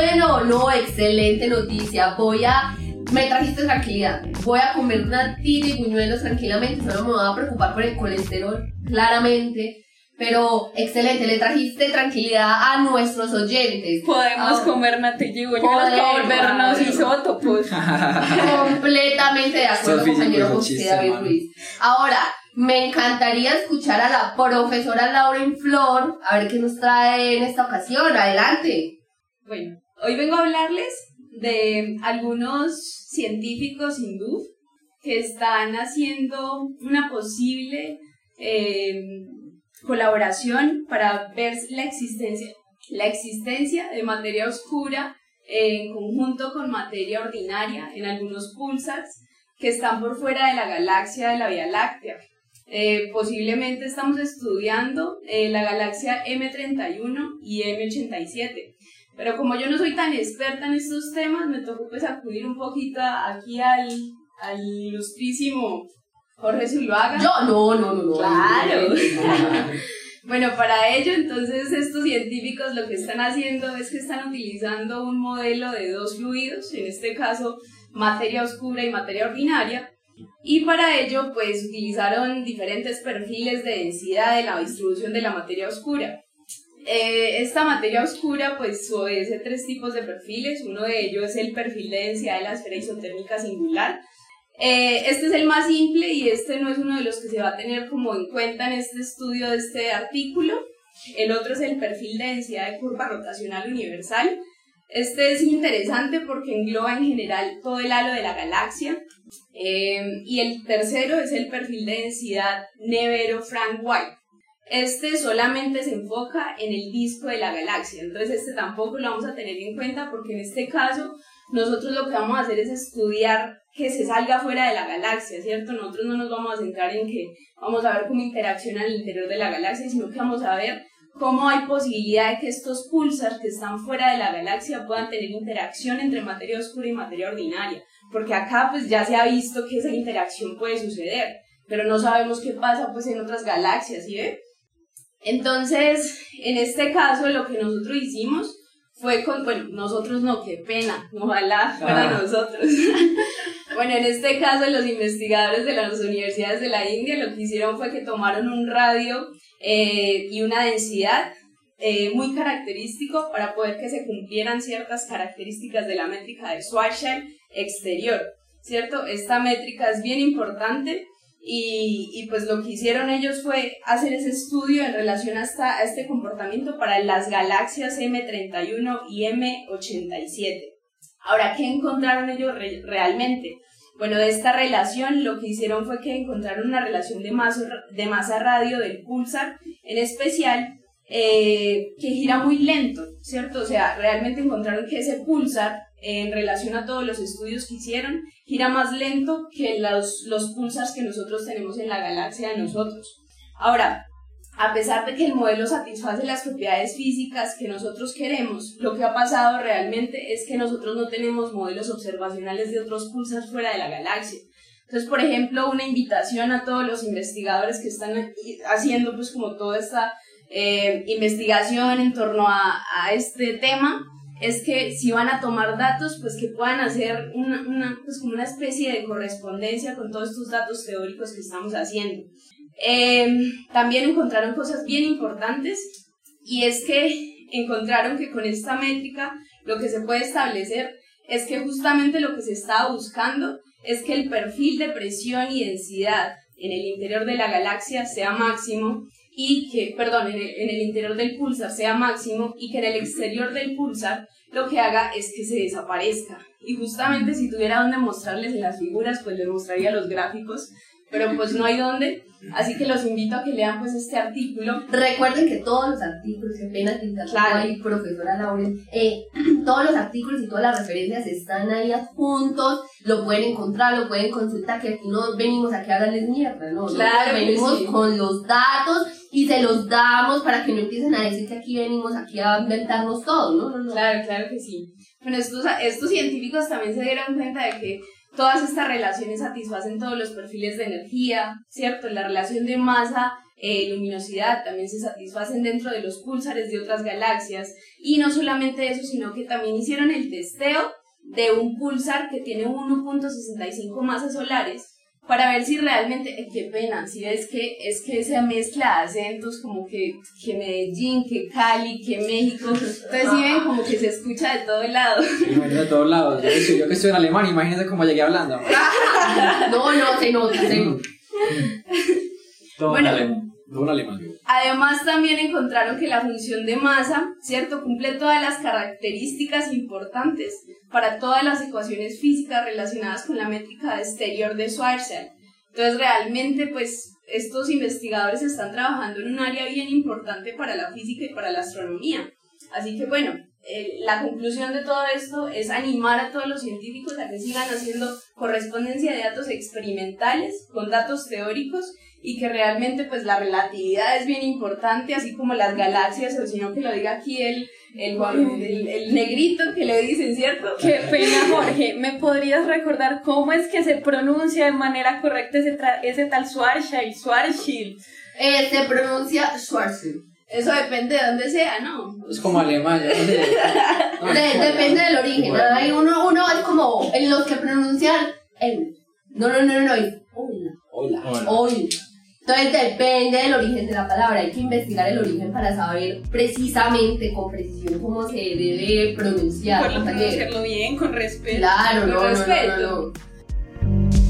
Bueno, no, excelente noticia. Voy a. Me trajiste tranquilidad. Voy a comer una tira y buñuelos tranquilamente. Solo me voy a preocupar por el colesterol, claramente. Pero excelente, le trajiste tranquilidad a nuestros oyentes. Podemos Ah. comer natilla y buñuelos para Podemos. volvernos isótopos. Completamente de acuerdo, compañero José David. Ruiz. Ahora, me encantaría escuchar a la profesora Lauren Flor, a ver qué nos trae en esta ocasión. Adelante. Bueno, hoy vengo a hablarles de algunos científicos hindú que están haciendo una posible eh, colaboración para ver la existencia, la existencia de materia oscura en conjunto con materia ordinaria en algunos pulsars que están por fuera de la galaxia de la Vía Láctea. Eh, posiblemente estamos estudiando eh, la galaxia M31 y M87. Pero como yo no soy tan experta en estos temas, me tocó pues acudir un poquito aquí al, al ilustrísimo Jorge Zuluaga. Yo, no, no, no, no. Claro. Bueno, para ello, entonces, estos científicos lo que están haciendo es que están utilizando un modelo de dos fluidos, en este caso, materia oscura y materia ordinaria, y para ello, pues, utilizaron diferentes perfiles de densidad de la distribución de la materia oscura. Eh, esta materia oscura, pues, obedece tres tipos de perfiles. Uno de ellos es el perfil de densidad de la esfera isotérmica singular, eh, este es el más simple y este no es uno de los que se va a tener como en cuenta en este estudio de este artículo. El otro es el perfil de densidad de curva rotacional universal. Este es interesante porque engloba en general todo el halo de la galaxia. Eh, y el tercero es el perfil de densidad Nevero Frank White. Este solamente se enfoca en el disco de la galaxia, entonces este tampoco lo vamos a tener en cuenta porque en este caso nosotros lo que vamos a hacer es estudiar que se salga fuera de la galaxia, ¿cierto? Nosotros no nos vamos a centrar en que vamos a ver cómo interacciona el interior de la galaxia, sino que vamos a ver cómo hay posibilidad de que estos pulsars que están fuera de la galaxia puedan tener interacción entre materia oscura y materia ordinaria, porque acá pues ya se ha visto que esa interacción puede suceder, pero no sabemos qué pasa pues en otras galaxias, ¿sí ve? Entonces, en este caso lo que nosotros hicimos fue con, bueno, nosotros no, qué pena, ojalá fuera Ah. nosotros. bueno, en este caso los investigadores de las universidades de la India lo que hicieron fue que tomaron un radio eh, y una densidad eh, muy característico para poder que se cumplieran ciertas características de la métrica de Schwarzschild exterior, ¿cierto? Esta métrica es bien importante y, pues lo que hicieron ellos fue hacer ese estudio en relación hasta a este comportamiento para las galaxias M31 y M87. Ahora, ¿qué encontraron ellos re realmente? Bueno, de esta relación lo que hicieron fue que encontraron una relación de masa, de masa radio del pulsar, en especial eh, que gira muy lento, ¿cierto? O sea, realmente encontraron que ese pulsar en relación a todos los estudios que hicieron, gira más lento que los, los pulsars que nosotros tenemos en la galaxia de nosotros. Ahora, a pesar de que el modelo satisface las propiedades físicas que nosotros queremos, lo que ha pasado realmente es que nosotros no tenemos modelos observacionales de otros pulsars fuera de la galaxia. Entonces, por ejemplo, una invitación a todos los investigadores que están haciendo pues como toda esta eh, investigación en torno a, a este tema, es que si van a tomar datos, pues que puedan hacer una, una, pues como una especie de correspondencia con todos estos datos teóricos que estamos haciendo. Eh, también encontraron cosas bien importantes y es que encontraron que con esta métrica lo que se puede establecer es que justamente lo que se estaba buscando es que el perfil de presión y densidad en el interior de la galaxia sea máximo y que, perdón, en el, en el, interior del pulsar sea máximo y que en el exterior del pulsar lo que haga es que se desaparezca. Y justamente si tuviera donde mostrarles las figuras, pues les mostraría los gráficos, pero pues no hay dónde. Así que los invito a que lean pues este artículo. Recuerden que todos los artículos, que pena que claro. ahí, profesora Lauren, eh, todos los artículos y todas las referencias están ahí adjuntos, lo pueden encontrar, lo pueden consultar, que aquí no venimos aquí a darles mierda, ¿no? Claro, no, venimos sí. con los datos y se los damos para que no empiecen a decir que aquí venimos aquí a inventarnos todo, ¿no? no, no. Claro, claro que sí. Bueno, estos, estos científicos también se dieron cuenta de que todas estas relaciones satisfacen todos los perfiles de energía, ¿cierto? La relación de masa, eh, luminosidad también se satisfacen dentro de los púlsares de otras galaxias. Y no solamente eso, sino que también hicieron el testeo de un pulsar que tiene 1.65 masas solares para ver si realmente, eh, qué pena, si es que es que esa mezcla de acentos como que, que Medellín, que Cali, que México, entonces si ven como que se escucha de todo lado. de todos lados. Yo que, estoy, yo que estoy en alemán, imagínense cómo llegué hablando. no, no, se nota, se nota. Todo Bueno. En alemán. Además también encontraron que la función de masa, ¿cierto? Cumple todas las características importantes para todas las ecuaciones físicas relacionadas con la métrica exterior de Schwarzschild. Entonces realmente pues estos investigadores están trabajando en un área bien importante para la física y para la astronomía. Así que bueno, eh, la conclusión de todo esto es animar a todos los científicos a que sigan haciendo correspondencia de datos experimentales con datos teóricos y que realmente pues la relatividad es bien importante, así como las galaxias, o sino que lo diga aquí el, el, el, el negrito que le dicen, ¿cierto? Qué pena, Jorge. ¿Me podrías recordar cómo es que se pronuncia de manera correcta ese, tal Schwarzschild? Schwarzschild. Eh, se pronuncia Schwarzschild. Eso depende de dónde sea, ¿no? Es como alemán, yo no sé. No, De- es como depende del origen. Bueno. Hay uno, uno es como en los que pronuncian el. No, no, no, no, no. es hola, Hola. hola. Entonces depende del origen de la palabra. Hay que investigar el origen para saber precisamente, con precisión, cómo se debe pronunciar. Que- pronunciarlo bien, con respeto. Claro, Con no, no, no, respeto. no, no.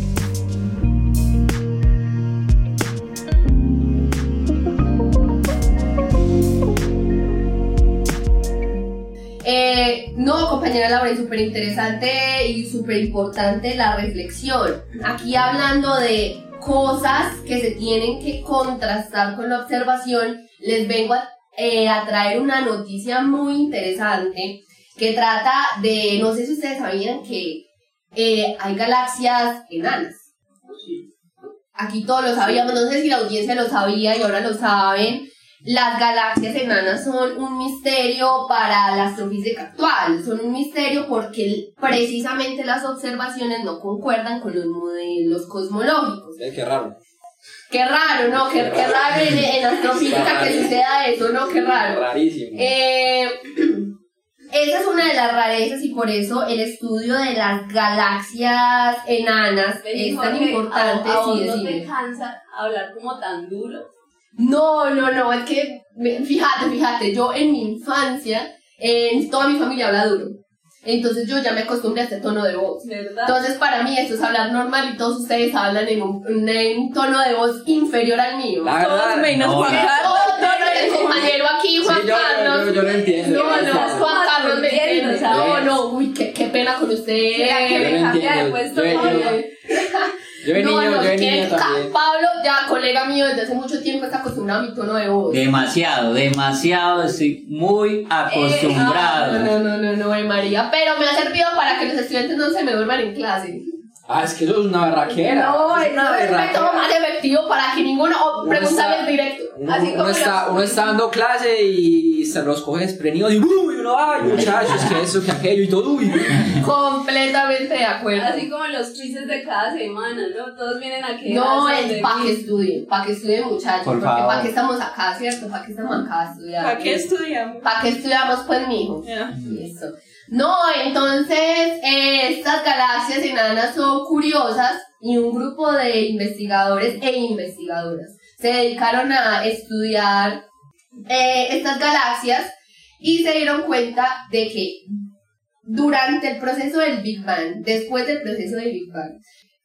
Eh, no, compañera Laura, y súper interesante y súper importante la reflexión. Aquí hablando de cosas que se tienen que contrastar con la observación, les vengo a, eh, a traer una noticia muy interesante que trata de, no sé si ustedes sabían que eh, hay galaxias enanas. Aquí todos lo sabíamos, no sé si la audiencia lo sabía y ahora lo saben. Las galaxias enanas son un misterio para la astrofísica actual, son un misterio porque precisamente las observaciones no concuerdan con los modelos cosmológicos. Eh, qué raro. Qué raro, ¿no? Qué, qué raro en, en astrofísica que suceda eso, ¿no? Qué raro. Rarísimo. Eh, esa es una de las rarezas y por eso el estudio de las galaxias enanas es tan importante. ¿a, a vos sí, no te cansa hablar como tan duro? No, no, no, es que, me- fíjate, fíjate, yo en mi infancia, en toda mi familia habla duro. Entonces yo ya me acostumbré a este tono de voz. ¿Verdad? Entonces para mí esto es hablar normal y todos ustedes hablan en un, en un tono de voz inferior al mío. La Todos verdad. menos no, Juan Carlos. No, no, el compañero aquí, Juan Sí, yo, Carlos. yo, yo lo entiendo. No, no, Juan Carlos me Entiendo, entiende. No, no, uy, qué, qué pena con usted. ¿Será que Yo me Yo- yo- Pablo? Yo de no, niño, no, yo de niño también. Pablo, ya colega mío desde hace mucho tiempo, está acostumbrado a mi tono de voz. Demasiado, demasiado, estoy muy Ah, acostumbrado. no, no, no, no, eh, María. Pero me ha servido para que los estudiantes no se me duerman en clase. Ah, es que eso es una berraquera. No, es es una un método más efectivo para que ninguno o Uno preguntarles está- directo. Uno, Así uno como está, los- uno está dando clase y se los coge desprenidos y uy, uno, ay, muchachos, que eso, que aquello y todo, uy. Completamente de acuerdo. Así como los quizzes de cada semana, ¿no? Todos vienen a que No, es para que estudien, para que estudien muchachos, Por porque para qué estamos acá, ¿cierto? ¿Para qué estamos acá a estudiar? ¿Para qué estudiamos? ¿Para qué estudiamos pues, mijo? Ya. Eso. No, entonces eh, estas galaxias enanas son curiosas y un grupo de investigadores e investigadoras se dedicaron a estudiar eh, estas galaxias y se dieron cuenta de que durante el proceso del Big Bang, después del proceso del Big Bang,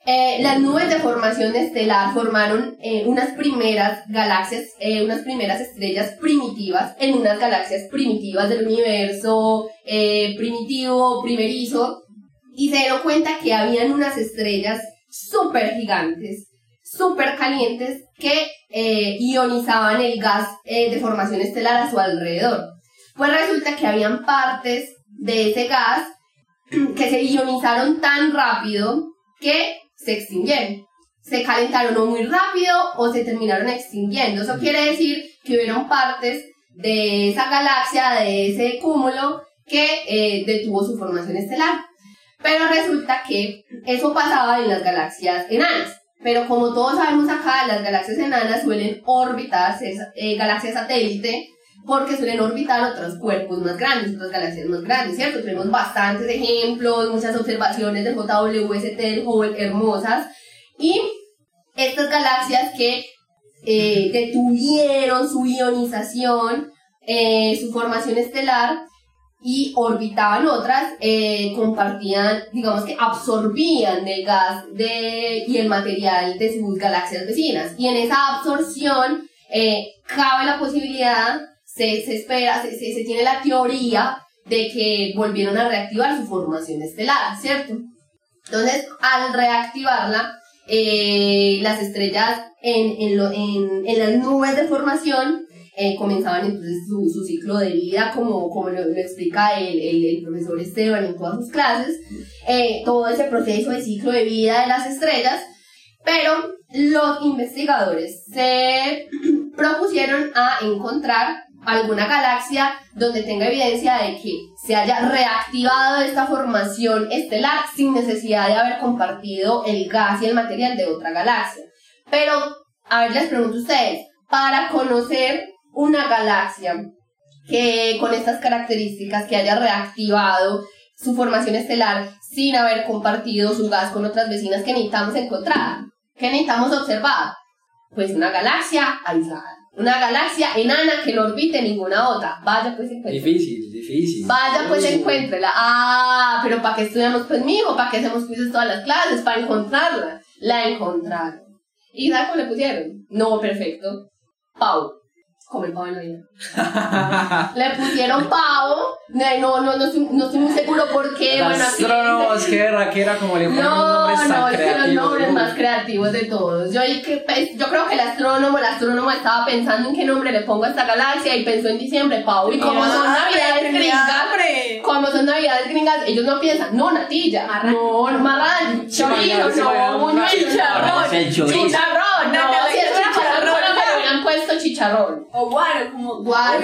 eh, las nubes de formación estelar formaron eh, unas primeras galaxias, eh, unas primeras estrellas primitivas en unas galaxias primitivas del universo eh, primitivo, primerizo, y se dieron cuenta que habían unas estrellas súper gigantes, súper calientes, que ionizaban el gas de formación estelar a su alrededor. Pues resulta que habían partes de ese gas que se ionizaron tan rápido que se extinguieron. Se calentaron o muy rápido o se terminaron extinguiendo. Eso quiere decir que hubieron partes de esa galaxia, de ese cúmulo, que eh, detuvo su formación estelar. Pero resulta que eso pasaba en las galaxias enanas. Pero como todos sabemos acá, las galaxias enanas suelen orbitar, eh, galaxias satélite, porque suelen orbitar otros cuerpos más grandes, otras galaxias más grandes, ¿cierto? Tenemos bastantes ejemplos, muchas observaciones del JWST, del Hubble, hermosas. Y estas galaxias que eh, detuvieron su ionización, eh, su formación estelar, y orbitaban otras, eh, compartían, digamos que absorbían el gas de, y el material de sus galaxias vecinas. Y en esa absorción eh, cabe la posibilidad, se, se espera, se, se, se tiene la teoría de que volvieron a reactivar su formación estelar, ¿cierto? Entonces, al reactivarla, eh, las estrellas en, en, lo- en, en las nubes de formación eh, comenzaban entonces su, su ciclo de vida, como, como lo, lo explica el, el, el profesor Esteban en todas sus clases, eh, todo ese proceso de ciclo de vida de las estrellas, pero los investigadores se propusieron a encontrar alguna galaxia donde tenga evidencia de que se haya reactivado esta formación estelar sin necesidad de haber compartido el gas y el material de otra galaxia. Pero, a ver, les pregunto a ustedes, para conocer una galaxia que con estas características que haya reactivado su formación estelar sin haber compartido su gas con otras vecinas que necesitamos encontrar, que necesitamos observar, pues una galaxia aislada, una galaxia enana que no orbite ninguna otra. Vaya pues encuéntrela. Difícil, difícil. Vaya pues encuéntrela. Ah, pero ¿para qué estudiamos pues mijo? ¿Para qué hacemos quizzes todas las clases? Para encontrarla. La encontraron. ¿Y sabes cómo le pusieron? No, perfecto. Pau. Comer pavo en Navidad. Le pusieron pavo, no, no, no, no, estoy, no estoy muy seguro por qué. Bueno, aquí Astrónomos, dice- qué raquera, como le ponen no, nombres tan no, es que los nombres más creativos de todos. Yo, que, pues, yo creo que el astrónomo, el astrónomo estaba pensando en qué nombre le pongo a esta galaxia y pensó en diciembre, pavo. Y como son navidades gringas, como son navidades gringas, ellos no piensan, no, natilla, no, marrán, chorizo, no, sí, chicharrón, el chicharrón, no, No, no, si es una chicharrón, chicharrón, no. le hubieran puesto chicharrón. O guaro, como. Guaro.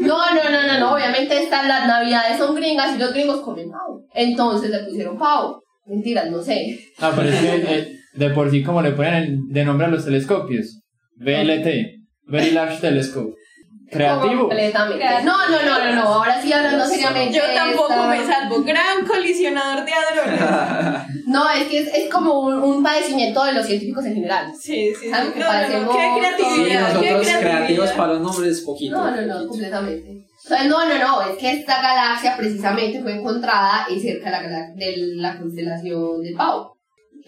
No, no, no, no, no, obviamente estas las navidades son gringas y los gringos comen pavo. Entonces le pusieron pavo. Mentiras, no sé. No, pero es que eh, de por sí como le ponen el- de nombre a los telescopios. VLT, Very Large Telescope. Creativo. Completamente. No, no, no, no, no, ahora sí hablando seriamente. Yo tampoco me salvo. Gran colisionador de hadrones. No, es que es, es como un, un padecimiento de los científicos en general. Sí, sí, sí. ¿Saben que No, no, no, Sí, creatividad. qué nosotros creatividad. creativos para los nombres, poquito. No, no, no, poquito. completamente. Entonces, no, no, no, es que esta galaxia precisamente fue encontrada cerca de la, de la constelación del Pavo.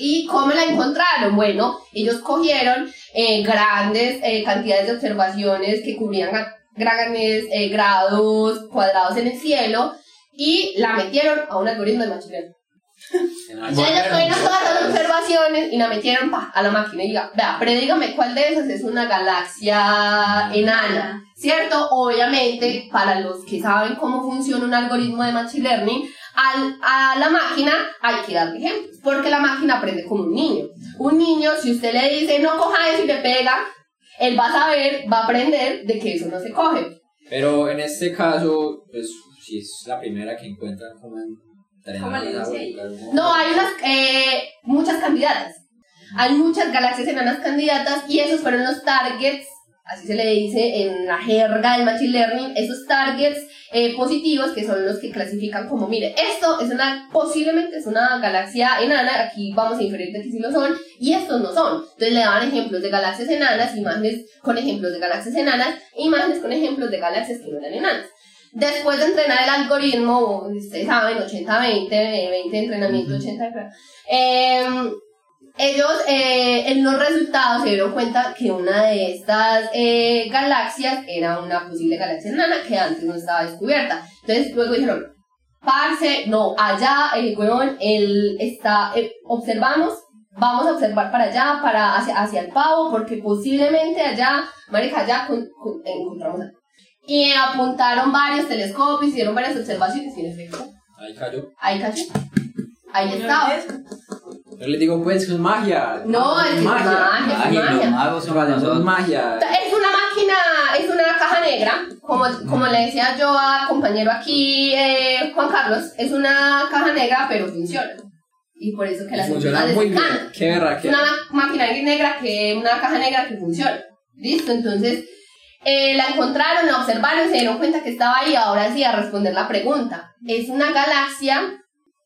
¿Y cómo la encontraron? Bueno, ellos cogieron eh, grandes eh, cantidades de observaciones que cubrían grandes eh, grados cuadrados en el cielo y la metieron a un algoritmo de machine learning. Entonces ellos cogieron todas las observaciones y la metieron pa, a la máquina y diga, vea, pero dígame cuál de esas es una galaxia enana, ¿cierto? Obviamente, para los que saben cómo funciona un algoritmo de Machine Learning, al- a la máquina hay que darle ejemplos, porque la máquina aprende como un niño. Un niño, si usted le dice, no coja eso y le pega, él va a saber, va a aprender de que eso no se coge. Pero en este caso, pues, si es la primera que encuentran, como entrenar ¿Cómo le a dice buscar un- No, hay unas, eh, muchas candidatas. Hay muchas galaxias enanas candidatas y esos fueron los targets, así se le dice en la jerga del Machine Learning, esos targets eh, positivos que son los que clasifican como, mire, esto es una, posiblemente es una galaxia enana, aquí vamos a inferir de que sí lo son, y estos no son. Entonces le daban ejemplos de galaxias enanas, imágenes con ejemplos de galaxias enanas, imágenes con ejemplos de galaxias que no eran enanas. Después de entrenar el algoritmo, ustedes saben, 80-20, eh, 20 de entrenamiento, 80 de prueba, em, ellos eh, en los resultados se dieron cuenta que una de estas eh, galaxias era una posible galaxia enana que antes no estaba descubierta. Entonces luego dijeron, parce, no, allá el huevón, él está, eh, observamos, vamos a observar para allá, para hacia, hacia el pavo, porque posiblemente allá, marica, allá con- con- encontramos algo. Y apuntaron varios telescopios, hicieron varias observaciones y en efecto, Ahí cayó. ahí cayó. Ahí estaba. Yo les digo, pues, es magia. No, es es magia, es Ay, los magia. magos son Vale, magia. Es una máquina, es una caja negra, como, como le decía yo al compañero aquí, eh, Juan Carlos, es una caja negra, pero funciona. Y por eso que la Funciona muy bien. Qué Es una máquina negra que, una caja negra que funciona. Listo, entonces eh, la encontraron, la observaron, se dieron cuenta que estaba ahí. Ahora sí, a responder la pregunta. Es una galaxia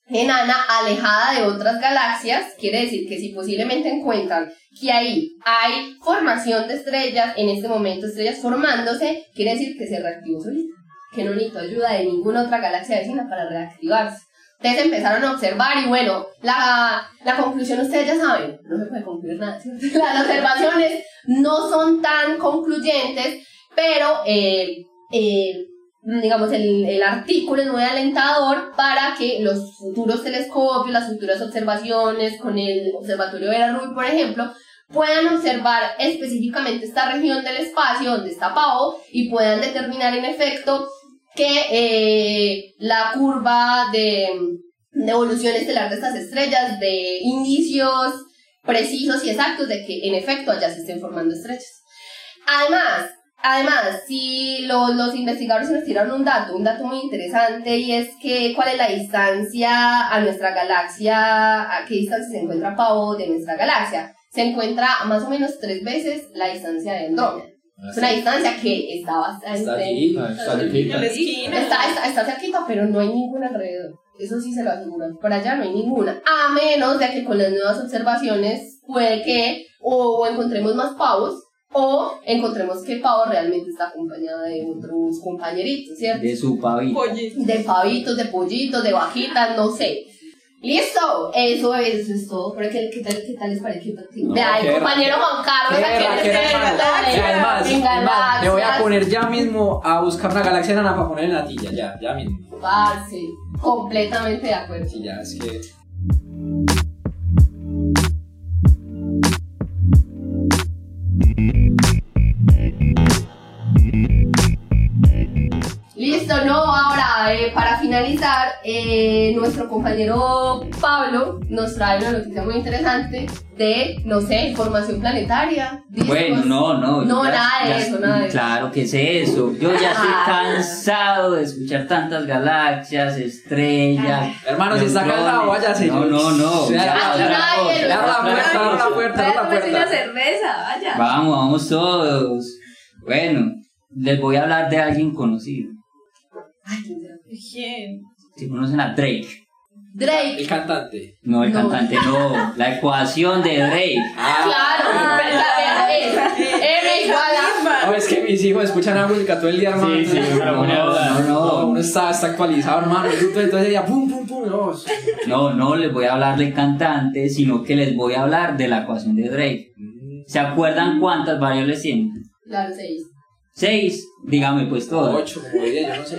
enana alejada de otras galaxias. Quiere decir que si posiblemente encuentran que ahí hay formación de estrellas, en este momento estrellas formándose, quiere decir que se reactivó solita. Que no necesitó ayuda de ninguna otra galaxia vecina para reactivarse. Entonces empezaron a observar y bueno, la, la conclusión ustedes ya saben, no se puede concluir nada. Las observaciones no son tan concluyentes, pero eh, eh, digamos el, el artículo es muy alentador para que los futuros telescopios, las futuras observaciones con el observatorio de la por ejemplo, puedan observar específicamente esta región del espacio donde está Pavo y puedan determinar en efecto que eh, la curva de, de evolución estelar de estas estrellas, de indicios precisos y exactos de que en efecto allá se estén formando estrellas. Además, además, si los, los investigadores nos tiraron un dato, un dato muy interesante, y es que cuál es la distancia a nuestra galaxia, a qué distancia se encuentra Pavo de nuestra galaxia. Se encuentra más o menos tres veces la distancia de Andrómeda. Es una distancia que está bastante... Está aquí. Ah, está esquina. Está, está, está cerquita, pero no hay ninguna alrededor. Eso sí se lo aseguro. Por allá no hay ninguna. A menos de que con las nuevas observaciones puede que o encontremos más pavos o encontremos que el pavo realmente está acompañado de otros compañeritos, ¿cierto? De su pavito. Pollito. De pavitos, de pollitos, de vaquitas, no sé. Listo, eso es, eso es todo. Pero ¿qué, qué tal, qué tal les parece? No, Vea, el compañero Juan Carlos, Qué aquí en Y además, me voy a poner ya mismo a buscar una galaxia enana para poner en la tilla, ya, ya mismo. Parce, completamente de acuerdo. Sí, ya, es que. Finalizar, eh, nuestro compañero Pablo nos trae una noticia muy interesante de, no sé, información planetaria. discos. Bueno, no, no. No, ya- nada de ya- eso, nada de eso. Claro que es eso. Yo ya estoy Ah. cansado de escuchar tantas galaxias, estrellas. Hermano, si está cansado, váyase. No, no, no. Abre la puerta, la puerta, Vaya la una cerveza. Vamos, vamos todos. Bueno, les voy a hablar de alguien conocido. ¿Quién? Si conocen a Drake. Drake. El cantante. No, el No. cantante no. La ecuación de Drake. Claro, verdad, es M igual a... No, es que mis hijos escuchan la música todo el día, hermano. Sí, sí, no, no, no, uno está, está actualizado, hermano. Entonces, ya, pum, pum, pum, no. No, no les voy a hablar del cantante, sino que les voy a hablar de la ecuación de Drake. ¿Se acuerdan cuántas variables tiene? Claro, seis. Seis. Dígame pues todas. Ocho, como diría, yo no sé.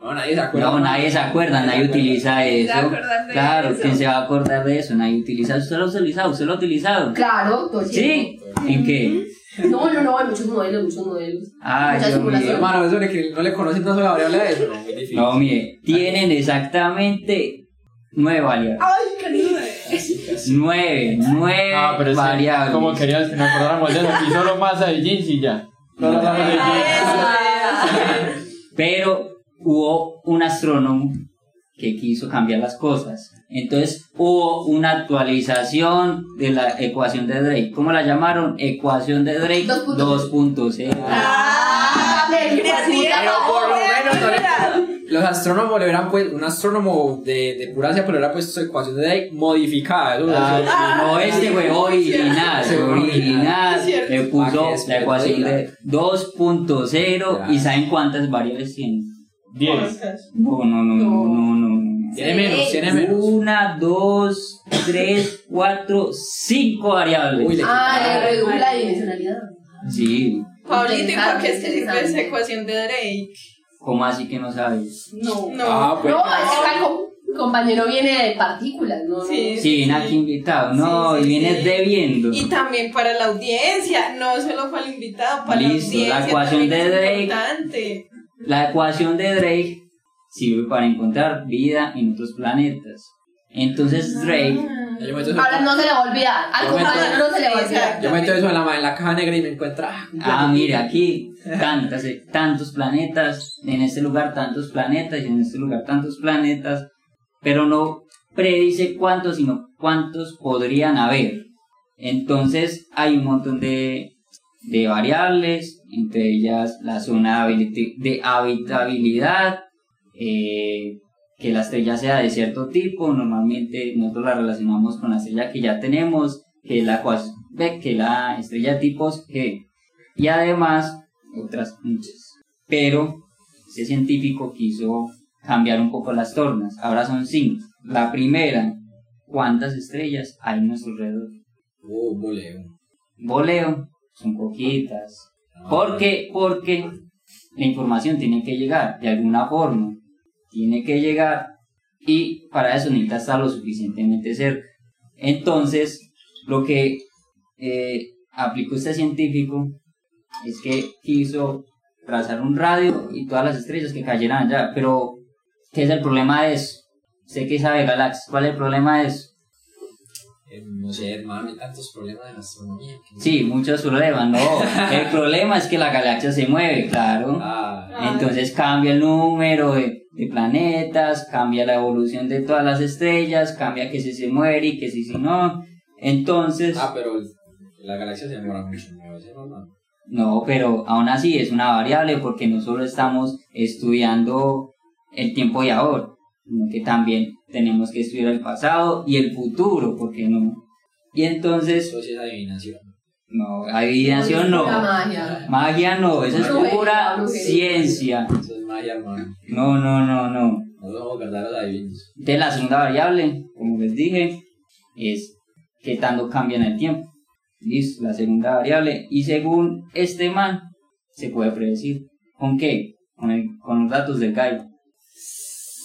No, nadie se acuerda. No, nadie se acuerda, nadie utiliza se eso. va a acordar de Claro, eso. ¿quién se va a acordar de eso? Nadie utiliza. ¿Usted lo ha utilizado? ¿Usted lo ha utilizado? Claro, todo ¿Sí? ¿En qué? No, no, no, hay muchos modelos, muchos modelos. Ay, Muchas Dios mío. simulaciones. Hermano, eso de que no le conocen una sola variable a eso, no, muy difícil. No, mire, tienen exactamente nueve variables. Ay, querido. Nueve, nueve Ah, pero variables. como querías que nos acordáramos de eso, aquí solo masa de jeans y ya. Solo hablamos de jeans. Pero hubo un astrónomo que quiso cambiar las cosas. Entonces hubo una actualización de la ecuación de Drake. ¿Cómo la llamaron? Ecuación de Drake 2.0. Ah, me Pero por lo menos no le- los astrónomos le hubieran puesto, un astrónomo de, de pura ciencia, pero le hubiera puesto su ecuación de Drake modificada. Eso, Ah, eso- no, este fue original, Sí, original. Le puso la ecuación de 2.0 y. ¿saben cuántas variables tiene? 10. No, no, no, no, no, no. Tiene menos, tiene menos. Una, dos, tres, cuatro, cinco variables. Uy, Ah, le redujo la dimensionalidad. Sí, Pablito, ¿y por qué es que sirve Interesante. esa ecuación de Drake? ¿cómo así que no sabes? No. No. Ah, pues. No, es compañero viene de partículas, ¿no? Sí. Sí, viene aquí invitado. No, Sí, sí, y vienes sí. debiendo. Y también para la audiencia, no solo para el invitado, para Listo, la la audiencia. ecuación también de Drake. importante. La ecuación de Drake sirve para encontrar vida en otros planetas. Entonces Drake, Yo meto eso, Ahora no se le va a olvidar. Al compañero no se le va a olvidar. yo meto eso en la, en la caja negra y me encuentra. ah, ah, mira, aquí tantas, eh, tantos planetas, en este lugar tantos planetas y en este lugar tantos planetas, pero no predice cuántos, sino cuántos podrían haber. Entonces hay un montón de, de variables, entre ellas la zona de habitabilidad, eh, que la estrella sea de cierto tipo, normalmente nosotros la relacionamos con la estrella que ya tenemos, que es la que la estrella de tipos G, y además otras muchas. Pero ese científico quiso cambiar un poco las tornas, ahora son cinco. La primera, ¿cuántas estrellas hay en nuestro alrededor? Oh, boleo. Voleo, son poquitas. ¿Por qué? Porque la información tiene que llegar de alguna forma. Tiene que llegar y para eso necesita estar lo suficientemente cerca. Entonces, lo que eh, aplicó este científico es que quiso trazar un radio y todas las estrellas que cayeran allá. Pero, ¿qué es el problema de eso? Sé que sabe galaxias. ¿Cuál es el problema de eso? No sé, hermano, hay tantos problemas en astronomía. que- Sí, muchos problemas, no. El problema es que la galaxia se mueve, claro. Ah, Entonces cambia el número de, de planetas, cambia la evolución de todas las estrellas, cambia que si se muere y que si, si no. Entonces, ah, pero la galaxia se demora mucho ¿no? no? no, pero aún así es una variable porque no solo estamos estudiando el tiempo de ahora, sino que también tenemos que estudiar el pasado y el futuro, ¿por qué no? Y entonces, Eso sí es adivinación. no, adivinación no. Pura magia. Magia no, eso es pura ciencia. Eso es magia, hermano. No, no, no, no. No No somos verdaderos adivinos. De la segunda variable, como les dije, es qué tanto cambia en el tiempo. Listo, la segunda variable. Y según este man, se puede predecir. ¿Con qué? Con, el- con los datos del gallo.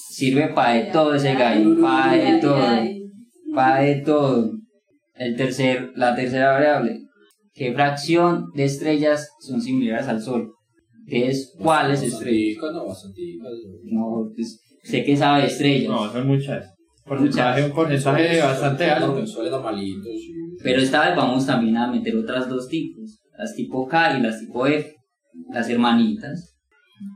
Sirve para de todo ese gallo, para de todo, para de todo. El tercer, la tercera variable, ¿qué fracción de estrellas son similares al Sol? Entonces, ¿cuáles estrellas? No. No, pues, sé que sabe de estrellas. No, son muchas. Porcentaje, un porcentaje bastante alto. Pero esta vez vamos también a meter otras dos tipos, las tipo K y las tipo F, las hermanitas.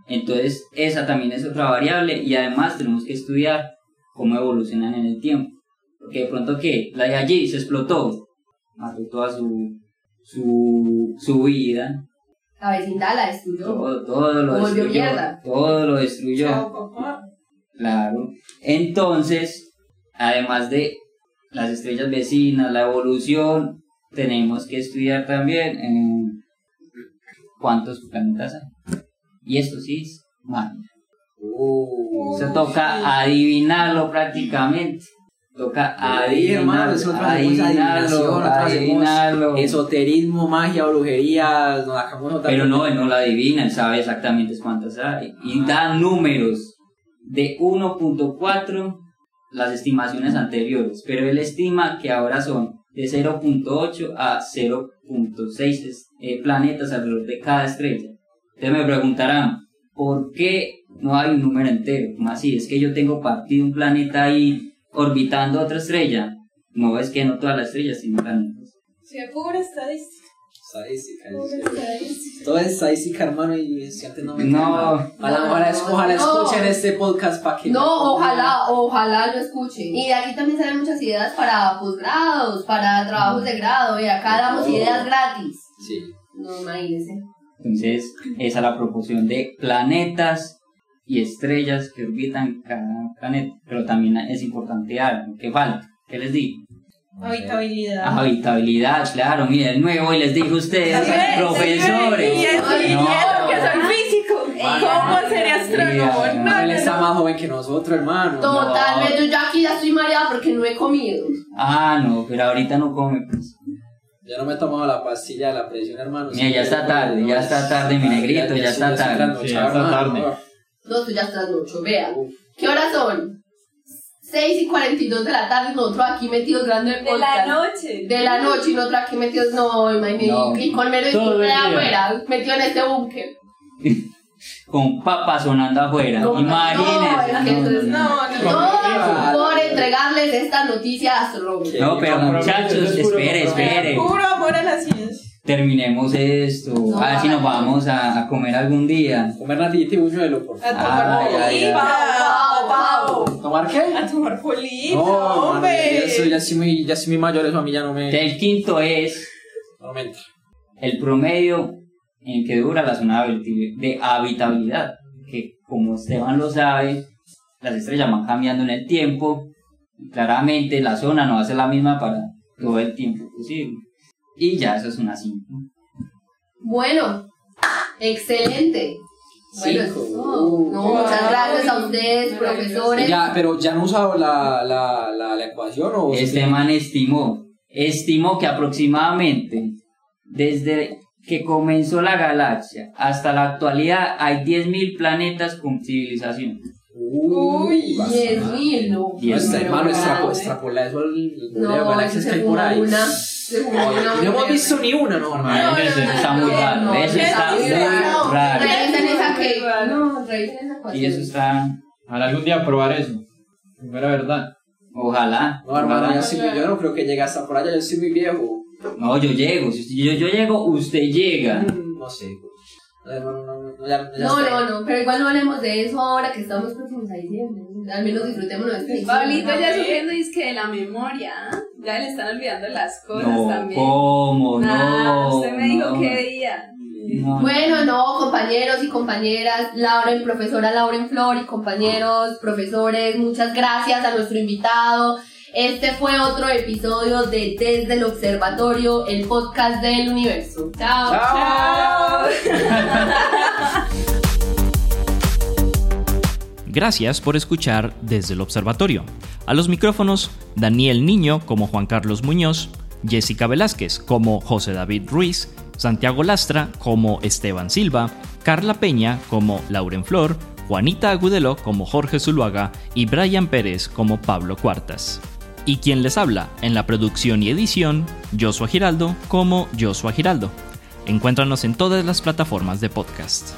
Entonces, esa también es otra variable y además tenemos que estudiar cómo evolucionan en el tiempo. Porque de pronto que la de allí se explotó, mató toda su, su, su vida, La vecindad la destruyó. todo, todo lo Volvió destruyó. mierda. Todo lo destruyó. Chao, papá. Claro. Entonces, además de las estrellas vecinas, la evolución, tenemos que estudiar también eh, cuántos planetas hay. Y esto sí es magia. Uh, Se toca adivinarlo prácticamente. Toca hermano, adivinarlo, adivinarlo, esoterismo, magia, brujería, nos sacamos. Pero no, él no la adivina, él sabe exactamente cuántas hay. Y da números de 1.4 las estimaciones anteriores, pero él estima que ahora son de 0.8 a 0.6 es- eh, planetas alrededor de cada estrella. Entonces me preguntarán, ¿por qué no hay un número entero? ¿Cómo así? ¿Es que yo tengo partido un planeta ahí orbitando otra estrella? No, es que no todas las estrellas tienen planetas. Sí, pura estadística. Todo es estadística, hermano, y si antes no me No. Ojalá, ojalá, No, ojalá no. escuchen este podcast para que. No, ojalá, ojalá lo escuchen. Y de aquí también salen muchas ideas para posgrados, para trabajos de grado. Y acá damos ideas gratis. Sí. No, imagínense. Entonces, esa es la proporción de planetas y estrellas que orbitan cada planeta. Pero también es importante algo, que falta. ¿Qué les digo? Habitabilidad. Habitabilidad, claro, mire, el nuevo y les dije a ustedes, profesores. Y eso, y No. que soy físico. ¿Cómo seré astrónomo? Ya, No, Él no, está no. más joven que nosotros, hermano. Totalmente, yo ya aquí ya estoy mareada porque no he comido. Ah, no, pero ahorita no come. Pues. Ya no me he tomado la pastilla de la presión, hermano. Mira, ya está tarde, ya está tarde, mi negrito, ya está tarde. Sí, ya está tarde. No, tú ya estás mucho, vea. ¿Qué horas son? 6 y 42 de la tarde y nosotros aquí metidos grande el De podcast. la noche. De la noche y nosotros aquí metidos, no, imagínate. No. Y con menos de afuera, metido en este búnker. Con papas sonando afuera. No, Imagínense. no, es que No, no, no. No, no. Todo por entregarles esta noticia astronómica. No, pero muchachos, espere, espere. Puro amor a la ciencia. Terminemos esto. No, a ver si nos vamos a, a comer algún día. Comer natillita y buñuelo, por A favor. tomar polita. Pau, pau. ¿Tomar qué? A tomar polita, No, hombre. eso ya estoy muy, ya muy mayor, eso a mí ya no me, El quinto es no me entra. el promedio en que dura la zona de habitabilidad. Que como Esteban lo sabe, las estrellas van cambiando en el tiempo. y claramente la zona no va a ser la misma para todo el tiempo posible. Y ya eso es una simple. Bueno, excelente. Bueno, eso. No, muchas gracias a ustedes, profesores. Ya, pero ya no he usado la, la, la, la ecuación o. Este man estimó, estimó que aproximadamente desde que comenzó la galaxia hasta la actualidad hay 10.000 planetas con civilización. Uy, Diez mil, no. Diez No, está, mil. hermano, No, extrapo- extrapola eso al No, galaxias se que hay por ahí. una. No hemos visto ni una, no, hermano. Imagínense. Está muy raro, No, eso está muy raro. Y eso está, Ojalá algún día probar eso. Si fuera verdad. ojalá. No, hermano, ojalá. yo, sí- yo no creo que llegue hasta por allá, yo soy muy viejo. No, yo llego, si yo, yo llego, usted llega. No sé, ya, ya No, está. no, no, pero igual no hablemos de eso ahora que estamos próximos a diciembre. Al menos disfrutémonos de este. Pablito ya sufriendo es que de la memoria, ¿ah? ya le están olvidando las cosas No, también. ¿cómo? Ah, No. usted me dijo no, qué día. no. Bueno, no, compañeros y compañeras, Lauren, profesora Lauren Flor y compañeros, profesores, muchas gracias a nuestro invitado. Este fue otro episodio de Desde el Observatorio, el podcast del universo. Chao. Chao. Gracias por escuchar desde el observatorio. A los micrófonos, Daniel Niño como Juan Carlos Muñoz, Jessica Velázquez como José David Ruiz, Santiago Lastra como Esteban Silva, Carla Peña como Lauren Flor, Juanita Agudelo como Jorge Zuluaga y Brian Pérez como Pablo Cuartas. Y quien les habla en la producción y edición, Joshua Giraldo como Joshua Giraldo. Encuéntranos en todas las plataformas de podcast.